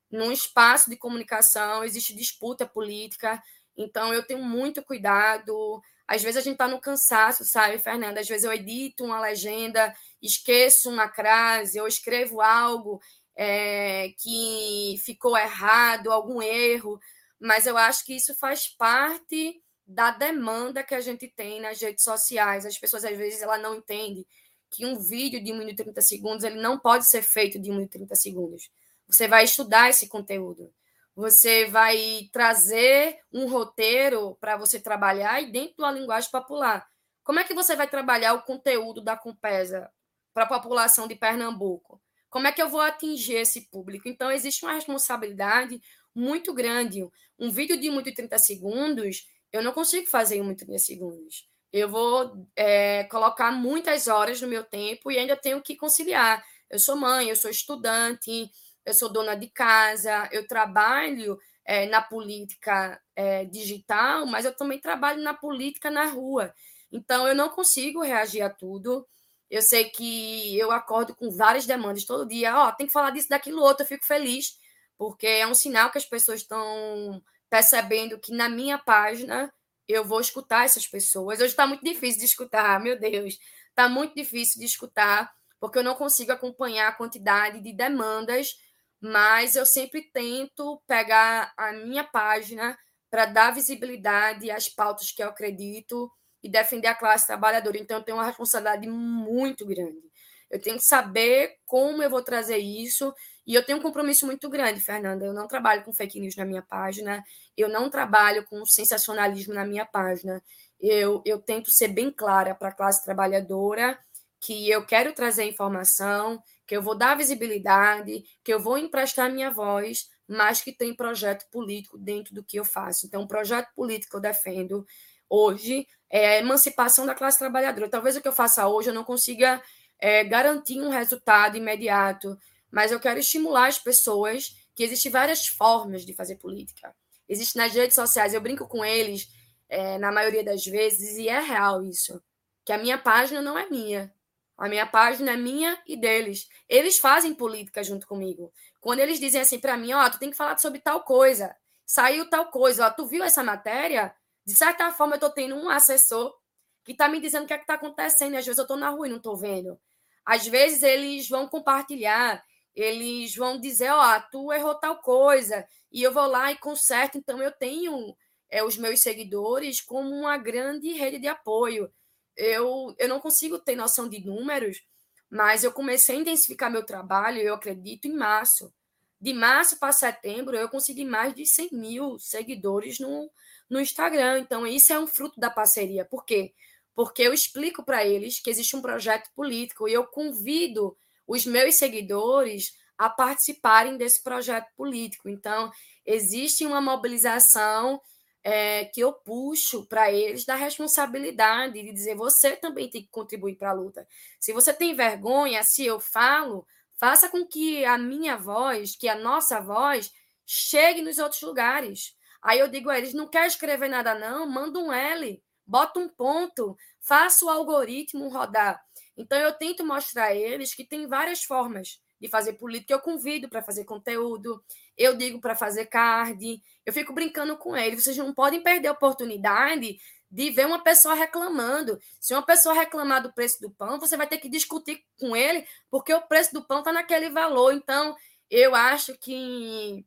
num espaço de comunicação existe disputa política, então eu tenho muito cuidado. Às vezes a gente está no cansaço, sabe, Fernanda? Às vezes eu edito uma legenda, esqueço uma crase, eu escrevo algo é, que ficou errado, algum erro, mas eu acho que isso faz parte da demanda que a gente tem nas redes sociais. As pessoas, às vezes, ela não entendem que um vídeo de 1 minuto e 30 segundos ele não pode ser feito de 1 minuto e 30 segundos. Você vai estudar esse conteúdo você vai trazer um roteiro para você trabalhar e dentro da linguagem popular. Como é que você vai trabalhar o conteúdo da Compesa para a população de Pernambuco? Como é que eu vou atingir esse público? Então, existe uma responsabilidade muito grande. Um vídeo de 1 minuto e 30 segundos, eu não consigo fazer em 1 minuto e 30 segundos. Eu vou é, colocar muitas horas no meu tempo e ainda tenho que conciliar. Eu sou mãe, eu sou estudante, eu sou dona de casa, eu trabalho é, na política é, digital, mas eu também trabalho na política na rua. Então, eu não consigo reagir a tudo. Eu sei que eu acordo com várias demandas todo dia. Ó, oh, tem que falar disso, daquilo outro. Eu fico feliz, porque é um sinal que as pessoas estão percebendo que na minha página eu vou escutar essas pessoas. Hoje está muito difícil de escutar, meu Deus. Está muito difícil de escutar, porque eu não consigo acompanhar a quantidade de demandas mas eu sempre tento pegar a minha página para dar visibilidade às pautas que eu acredito e defender a classe trabalhadora. Então, eu tenho uma responsabilidade muito grande. Eu tenho que saber como eu vou trazer isso. E eu tenho um compromisso muito grande, Fernanda. Eu não trabalho com fake news na minha página, eu não trabalho com sensacionalismo na minha página. Eu, eu tento ser bem clara para a classe trabalhadora que eu quero trazer informação, que eu vou dar visibilidade, que eu vou emprestar minha voz, mas que tem projeto político dentro do que eu faço. Então, o projeto político que eu defendo hoje é a emancipação da classe trabalhadora. Talvez o que eu faça hoje eu não consiga é, garantir um resultado imediato, mas eu quero estimular as pessoas que existem várias formas de fazer política. Existe nas redes sociais, eu brinco com eles é, na maioria das vezes, e é real isso. que a minha página não é minha. A minha página é minha e deles. Eles fazem política junto comigo. Quando eles dizem assim para mim, ó, oh, tu tem que falar sobre tal coisa, saiu tal coisa, ó, tu viu essa matéria? De certa forma, eu estou tendo um assessor que está me dizendo o que é está acontecendo. E às vezes eu estou na rua e não estou vendo. Às vezes eles vão compartilhar, eles vão dizer, ó, oh, tu errou tal coisa, e eu vou lá e conserto. Então, eu tenho é, os meus seguidores como uma grande rede de apoio. Eu, eu não consigo ter noção de números, mas eu comecei a intensificar meu trabalho, eu acredito, em março. De março para setembro, eu consegui mais de 100 mil seguidores no, no Instagram. Então, isso é um fruto da parceria. Por quê? Porque eu explico para eles que existe um projeto político e eu convido os meus seguidores a participarem desse projeto político. Então, existe uma mobilização é, que eu puxo para eles da responsabilidade de dizer você também tem que contribuir para a luta. Se você tem vergonha, se eu falo, faça com que a minha voz, que a nossa voz, chegue nos outros lugares. Aí eu digo a eles: não quer escrever nada, não? Manda um L, bota um ponto, faça o algoritmo rodar. Então eu tento mostrar a eles que tem várias formas de fazer política. Eu convido para fazer conteúdo, eu digo para fazer card, eu fico brincando com eles. Vocês não podem perder a oportunidade de ver uma pessoa reclamando. Se uma pessoa reclamar do preço do pão, você vai ter que discutir com ele, porque o preço do pão está naquele valor. Então, eu acho que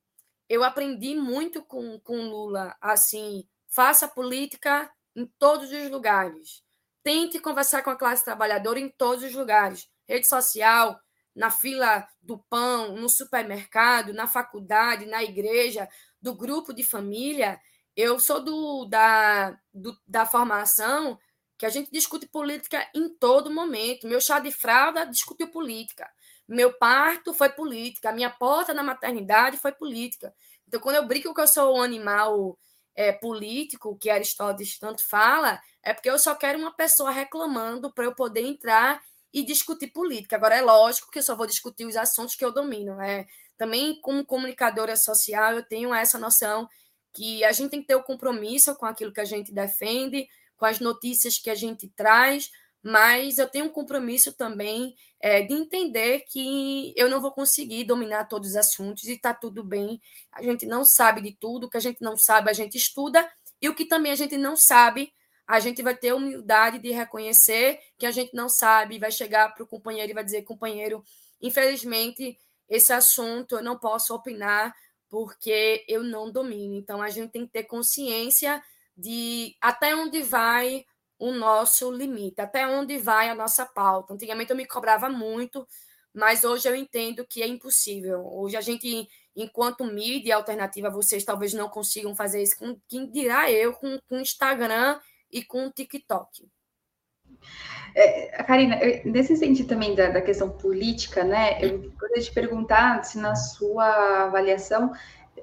eu aprendi muito com, com Lula. Assim, faça política em todos os lugares. Tente conversar com a classe trabalhadora em todos os lugares. Rede social, na fila do pão, no supermercado, na faculdade, na igreja, do grupo de família. Eu sou do, da, do, da formação que a gente discute política em todo momento. Meu chá de fralda discutiu política. Meu parto foi política. Minha porta na maternidade foi política. Então, quando eu brinco que eu sou um animal é, político, que Aristóteles tanto fala, é porque eu só quero uma pessoa reclamando para eu poder entrar e discutir política. Agora, é lógico que eu só vou discutir os assuntos que eu domino. Né? Também, como comunicadora social, eu tenho essa noção que a gente tem que ter o compromisso com aquilo que a gente defende, com as notícias que a gente traz, mas eu tenho um compromisso também é, de entender que eu não vou conseguir dominar todos os assuntos e está tudo bem. A gente não sabe de tudo, o que a gente não sabe, a gente estuda, e o que também a gente não sabe, a gente vai ter humildade de reconhecer que a gente não sabe, vai chegar para o companheiro e vai dizer, companheiro, infelizmente, esse assunto eu não posso opinar porque eu não domino. Então, a gente tem que ter consciência de até onde vai o nosso limite, até onde vai a nossa pauta. Antigamente eu me cobrava muito, mas hoje eu entendo que é impossível. Hoje a gente, enquanto mídia alternativa, vocês talvez não consigam fazer isso. Com, quem dirá eu com o Instagram e com o TikTok. É, Karina, nesse sentido também da, da, questão política, né? Eu gostaria de perguntar se na sua avaliação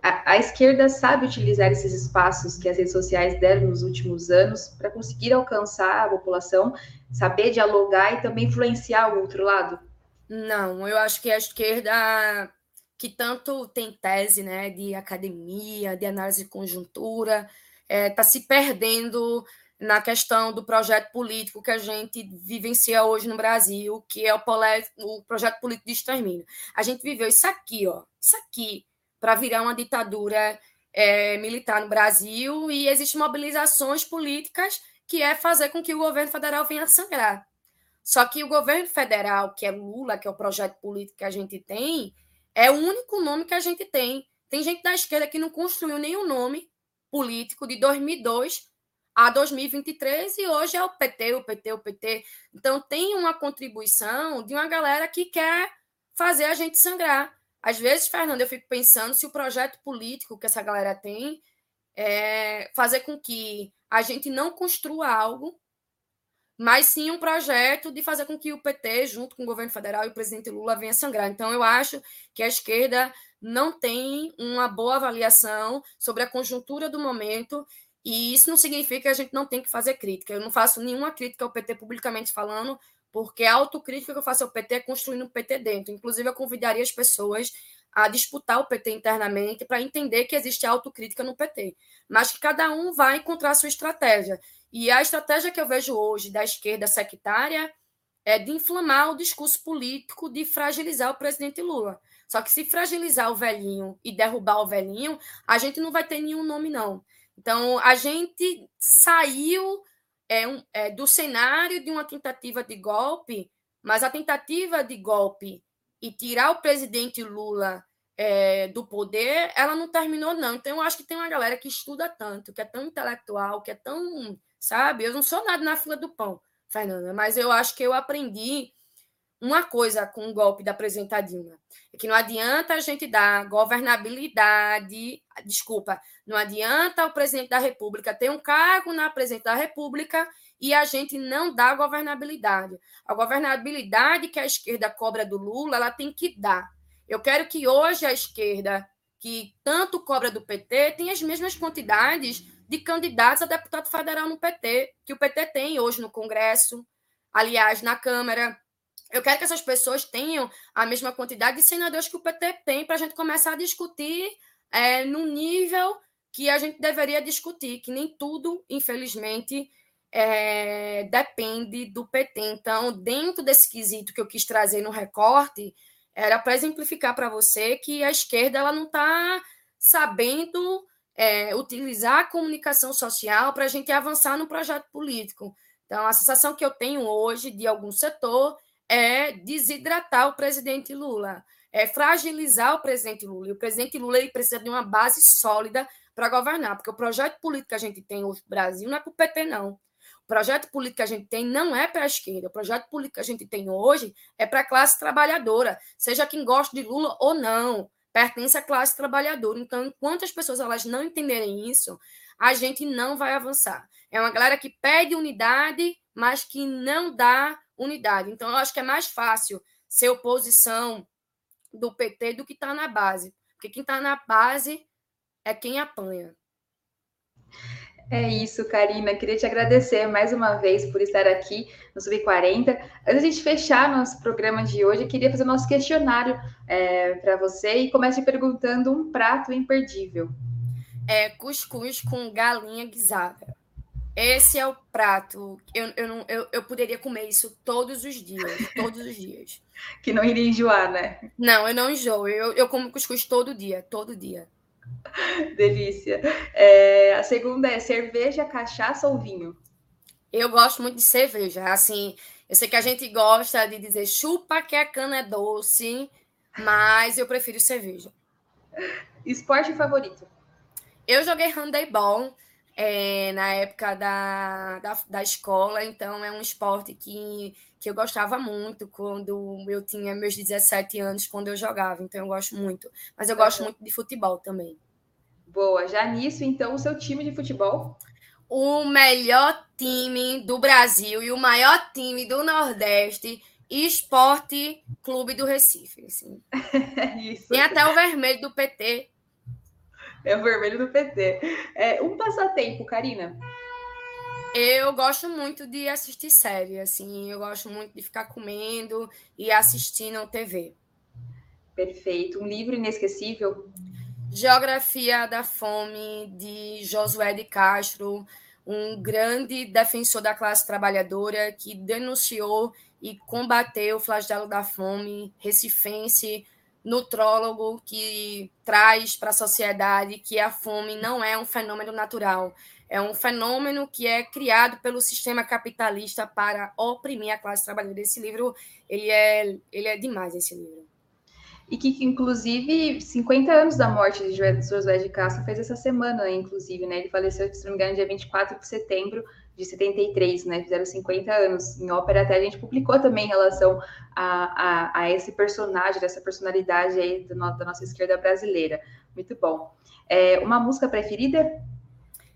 a, a, esquerda sabe utilizar esses espaços que as redes sociais deram nos últimos anos para conseguir alcançar a população, saber dialogar e também influenciar o outro lado? Não, eu acho que a esquerda que tanto tem tese né, de academia, de análise de conjuntura, está é, tá se perdendo na questão do projeto político que a gente vivencia hoje no Brasil, que é o, o projeto político de extermínio. A gente viveu isso aqui, ó, isso aqui, para virar uma ditadura é, militar no Brasil, e existem mobilizações políticas que é fazer com que o governo federal venha sangrar. Só que o governo federal, que é Lula, que é o projeto político que a gente tem, é o único nome que a gente tem. Tem gente da esquerda que não construiu nenhum nome político de 2002 a 2023 e hoje é o PT, o PT, o PT. Então tem uma contribuição de uma galera que quer fazer a gente sangrar. Às vezes, Fernando, eu fico pensando se o projeto político que essa galera tem é fazer com que a gente não construa algo, mas sim um projeto de fazer com que o PT, junto com o governo federal e o presidente Lula, venha sangrar. Então, eu acho que a esquerda não tem uma boa avaliação sobre a conjuntura do momento e isso não significa que a gente não tem que fazer crítica. Eu não faço nenhuma crítica ao PT publicamente falando, porque a autocrítica que eu faço ao PT é construindo o PT dentro. Inclusive, eu convidaria as pessoas a disputar o PT internamente para entender que existe autocrítica no PT, mas que cada um vai encontrar sua estratégia. E a estratégia que eu vejo hoje da esquerda sectária é de inflamar o discurso político, de fragilizar o presidente Lula. Só que se fragilizar o velhinho e derrubar o velhinho, a gente não vai ter nenhum nome, não. Então, a gente saiu é, um, é, do cenário de uma tentativa de golpe, mas a tentativa de golpe e tirar o presidente Lula é, do poder, ela não terminou, não. Então, eu acho que tem uma galera que estuda tanto, que é tão intelectual, que é tão. Sabe? Eu não sou nada na fila do pão, Fernanda, mas eu acho que eu aprendi uma coisa com o golpe da presidenta Dilma, é que não adianta a gente dar governabilidade, desculpa, não adianta o presidente da República ter um cargo na presidente da República e a gente não dá governabilidade. A governabilidade que a esquerda cobra do Lula, ela tem que dar. Eu quero que hoje a esquerda, que tanto cobra do PT, tenha as mesmas quantidades de candidatos a deputado federal no PT, que o PT tem hoje no Congresso, aliás, na Câmara. Eu quero que essas pessoas tenham a mesma quantidade de senadores que o PT tem para a gente começar a discutir é, no nível que a gente deveria discutir, que nem tudo, infelizmente, é, depende do PT. Então, dentro desse quesito que eu quis trazer no recorte, era para exemplificar para você que a esquerda ela não está sabendo é, utilizar a comunicação social para a gente avançar no projeto político. Então, a sensação que eu tenho hoje de algum setor é desidratar o presidente Lula, é fragilizar o presidente Lula. E o presidente Lula ele precisa de uma base sólida para governar, porque o projeto político que a gente tem hoje no Brasil não é para o PT, não. O projeto político que a gente tem não é para a esquerda. O projeto político que a gente tem hoje é para a classe trabalhadora, seja quem gosta de Lula ou não, pertence à classe trabalhadora. Então, enquanto as pessoas elas não entenderem isso, a gente não vai avançar. É uma galera que pede unidade, mas que não dá unidade. Então, eu acho que é mais fácil ser oposição do PT do que estar tá na base. Porque quem está na base é quem apanha. É isso, Karina. Queria te agradecer mais uma vez por estar aqui no Sub40. Antes de a gente fechar nosso programa de hoje, queria fazer o nosso questionário é, para você e comece perguntando um prato imperdível. É cuscuz com galinha guisada. Esse é o prato. Eu, eu, não, eu, eu poderia comer isso todos os dias. Todos os dias. que não iria enjoar, né? Não, eu não enjoo. Eu, eu como cuscuz todo dia, todo dia. Delícia. É, a segunda é cerveja, cachaça ou vinho? Eu gosto muito de cerveja. Assim, eu sei que a gente gosta de dizer chupa que a cana é doce, mas eu prefiro cerveja. Esporte favorito? Eu joguei handebol é, na época da, da, da, escola, então é um esporte que, que eu gostava muito quando eu tinha meus 17 anos, quando eu jogava, então eu gosto muito. Mas eu gosto muito de futebol também. Boa, já nisso, então, o seu time de futebol? O melhor time do Brasil e o maior time do Nordeste, Esporte Clube do Recife. Assim. Isso. Tem até o vermelho do PT é o vermelho do PT. É, um passatempo, Karina. Eu gosto muito de assistir série, assim, eu gosto muito de ficar comendo e assistindo TV. Perfeito. Um livro inesquecível? Geografia da Fome, de Josué de Castro, um grande defensor da classe trabalhadora que denunciou e combateu o flagelo da fome, recifense, nutrólogo que traz para a sociedade que a fome não é um fenômeno natural, é um fenômeno que é criado pelo sistema capitalista para oprimir a classe trabalhadora. Esse livro, ele é, ele é demais, esse livro. E que, inclusive, 50 anos da morte de Josué de Castro fez essa semana, inclusive, né? Ele faleceu, se não me engano, dia 24 de setembro de 73, né? Fizeram 50 anos. Em ópera até a gente publicou também em relação a, a, a esse personagem, dessa personalidade aí do, da nossa esquerda brasileira. Muito bom. É, uma música preferida?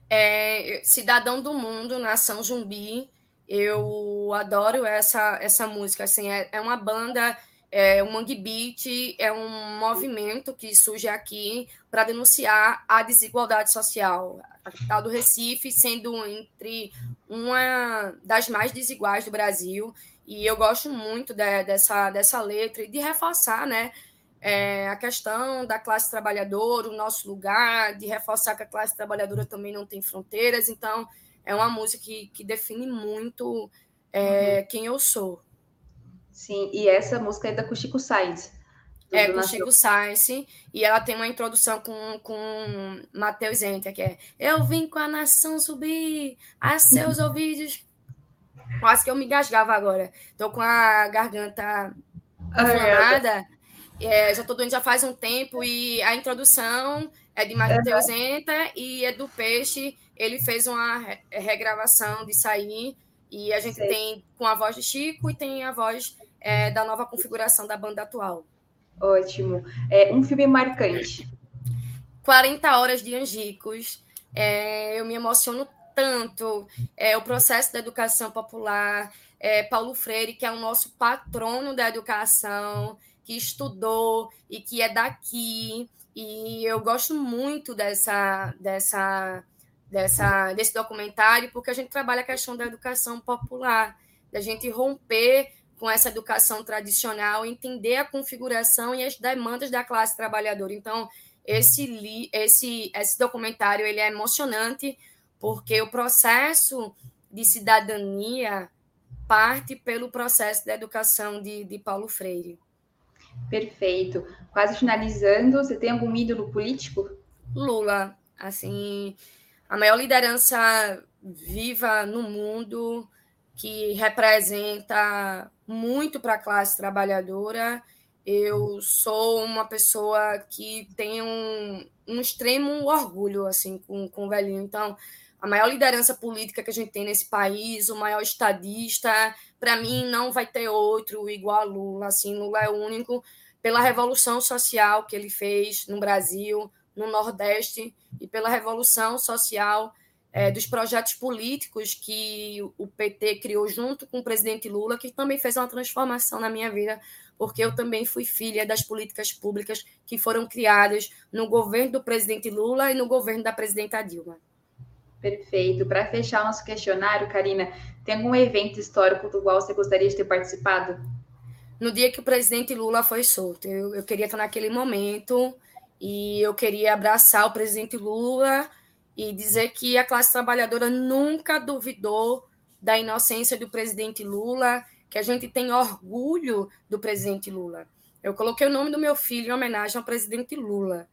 É, Cidadão do Mundo, Nação Zumbi. Eu adoro essa, essa música. Assim, é, é uma banda é, o Mangue Beat é um movimento que surge aqui para denunciar a desigualdade social. A capital do Recife sendo entre uma das mais desiguais do Brasil. E eu gosto muito de, dessa, dessa letra e de reforçar né, é, a questão da classe trabalhadora, o nosso lugar, de reforçar que a classe trabalhadora também não tem fronteiras. Então, é uma música que, que define muito é, uhum. quem eu sou. Sim, e essa música é da Chico Sainz. É, com Chico Sainz, e ela tem uma introdução com, com Matheus Enter, que é Eu vim com a nação subir a seus ouvidos. Quase que eu me engasgava agora. Tô com a garganta inflamada. É, já tô doente já faz um tempo, e a introdução é de Matheus Enter e é do Peixe. Ele fez uma regravação de sair, e a gente Sei. tem com a voz de Chico e tem a voz é, da nova configuração da banda atual. Ótimo. É um filme marcante. 40 horas de Angicos. É, eu me emociono tanto. É, o processo da educação popular. É, Paulo Freire, que é o nosso patrono da educação, que estudou e que é daqui. E eu gosto muito dessa, dessa, dessa, desse documentário, porque a gente trabalha a questão da educação popular, da gente romper com essa educação tradicional, entender a configuração e as demandas da classe trabalhadora. Então, esse, esse, esse documentário ele é emocionante, porque o processo de cidadania parte pelo processo da educação de, de Paulo Freire. Perfeito. Quase finalizando, você tem algum ídolo político? Lula, assim, a maior liderança viva no mundo, que representa muito para a classe trabalhadora. Eu sou uma pessoa que tem um, um extremo orgulho assim com, com o velhinho. Então, a maior liderança política que a gente tem nesse país, o maior estadista, para mim não vai ter outro igual a Lula. Assim, Lula é único pela revolução social que ele fez no Brasil, no Nordeste, e pela revolução social é, dos projetos políticos que o PT criou junto com o presidente Lula, que também fez uma transformação na minha vida, porque eu também fui filha das políticas públicas que foram criadas no governo do presidente Lula e no governo da presidenta Dilma. Perfeito. Para fechar nosso questionário, Karina, tem algum evento histórico do qual você gostaria de ter participado? No dia que o presidente Lula foi solto, eu, eu queria estar naquele momento e eu queria abraçar o presidente Lula e dizer que a classe trabalhadora nunca duvidou da inocência do presidente Lula, que a gente tem orgulho do presidente Lula. Eu coloquei o nome do meu filho em homenagem ao presidente Lula.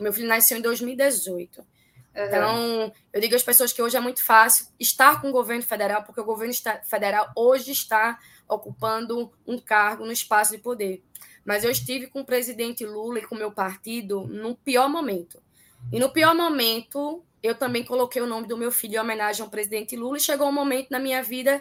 Meu filho nasceu em 2018. Uhum. Então, eu digo às pessoas que hoje é muito fácil estar com o governo federal, porque o governo federal hoje está ocupando um cargo no espaço de poder. Mas eu estive com o presidente Lula e com o meu partido no pior momento. E no pior momento, eu também coloquei o nome do meu filho em homenagem ao presidente Lula e chegou um momento na minha vida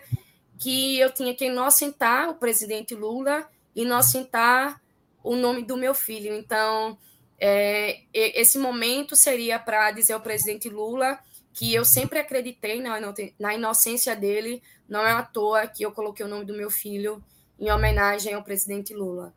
que eu tinha que inocentar o presidente Lula e inocentar o nome do meu filho. Então, é, esse momento seria para dizer ao presidente Lula que eu sempre acreditei na inocência dele, não é à toa que eu coloquei o nome do meu filho em homenagem ao presidente Lula.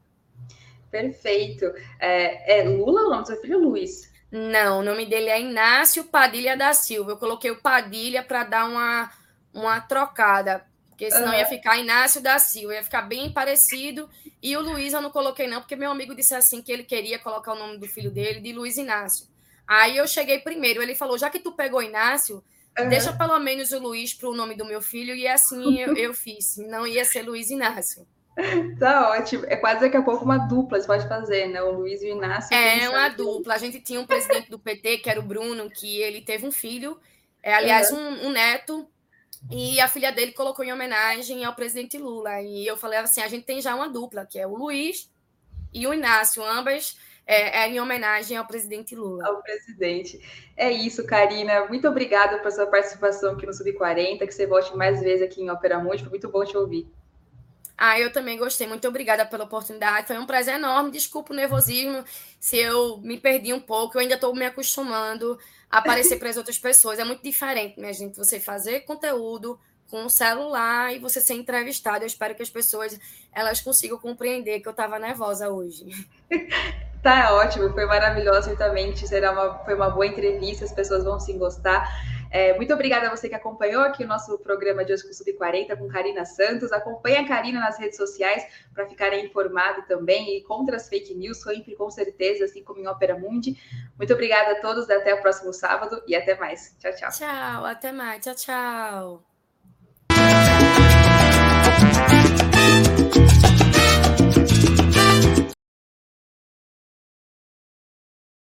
Perfeito. É, é Lula ou o nome do seu filho Luiz? Não, o nome dele é Inácio Padilha da Silva. Eu coloquei o Padilha para dar uma, uma trocada, porque senão uhum. ia ficar Inácio da Silva, ia ficar bem parecido. E o Luiz eu não coloquei, não, porque meu amigo disse assim que ele queria colocar o nome do filho dele de Luiz Inácio. Aí eu cheguei primeiro, ele falou: já que tu pegou Inácio, uhum. deixa pelo menos o Luiz para o nome do meu filho, e assim eu, eu fiz. Não ia ser Luiz Inácio. Tá ótimo. É quase daqui a pouco uma dupla, você pode fazer, né? O Luiz e o Inácio. É uma dupla. A gente tinha um presidente do PT, que era o Bruno, que ele teve um filho, é, aliás, uhum. um, um, neto, e a filha dele colocou em homenagem ao presidente Lula. E eu falei assim: a gente tem já uma dupla, que é o Luiz e o Inácio, ambas é, é, em homenagem ao presidente Lula. Ao presidente. É isso, Karina. Muito obrigada pela sua participação aqui no Sub40, que você volte mais vezes aqui em Opera Mundi. Foi muito bom te ouvir. Ah, eu também gostei. Muito obrigada pela oportunidade. Foi um prazer enorme. Desculpa o nervosismo se eu me perdi um pouco. Eu ainda estou me acostumando a aparecer para as outras pessoas. É muito diferente, minha gente, você fazer conteúdo com o celular e você ser entrevistado. Eu espero que as pessoas elas consigam compreender que eu estava nervosa hoje. Tá ótimo, foi maravilhoso, certamente será uma, foi uma boa entrevista, as pessoas vão se gostar. É, muito obrigada a você que acompanhou aqui o nosso programa de hoje com Sub-40 com Karina Santos. Acompanhe a Karina nas redes sociais para ficarem informados também e contra as fake news, sempre com certeza, assim como em Opera Mundi. Muito obrigada a todos, até o próximo sábado e até mais. Tchau, tchau. Tchau, até mais. Tchau, tchau. Thank you.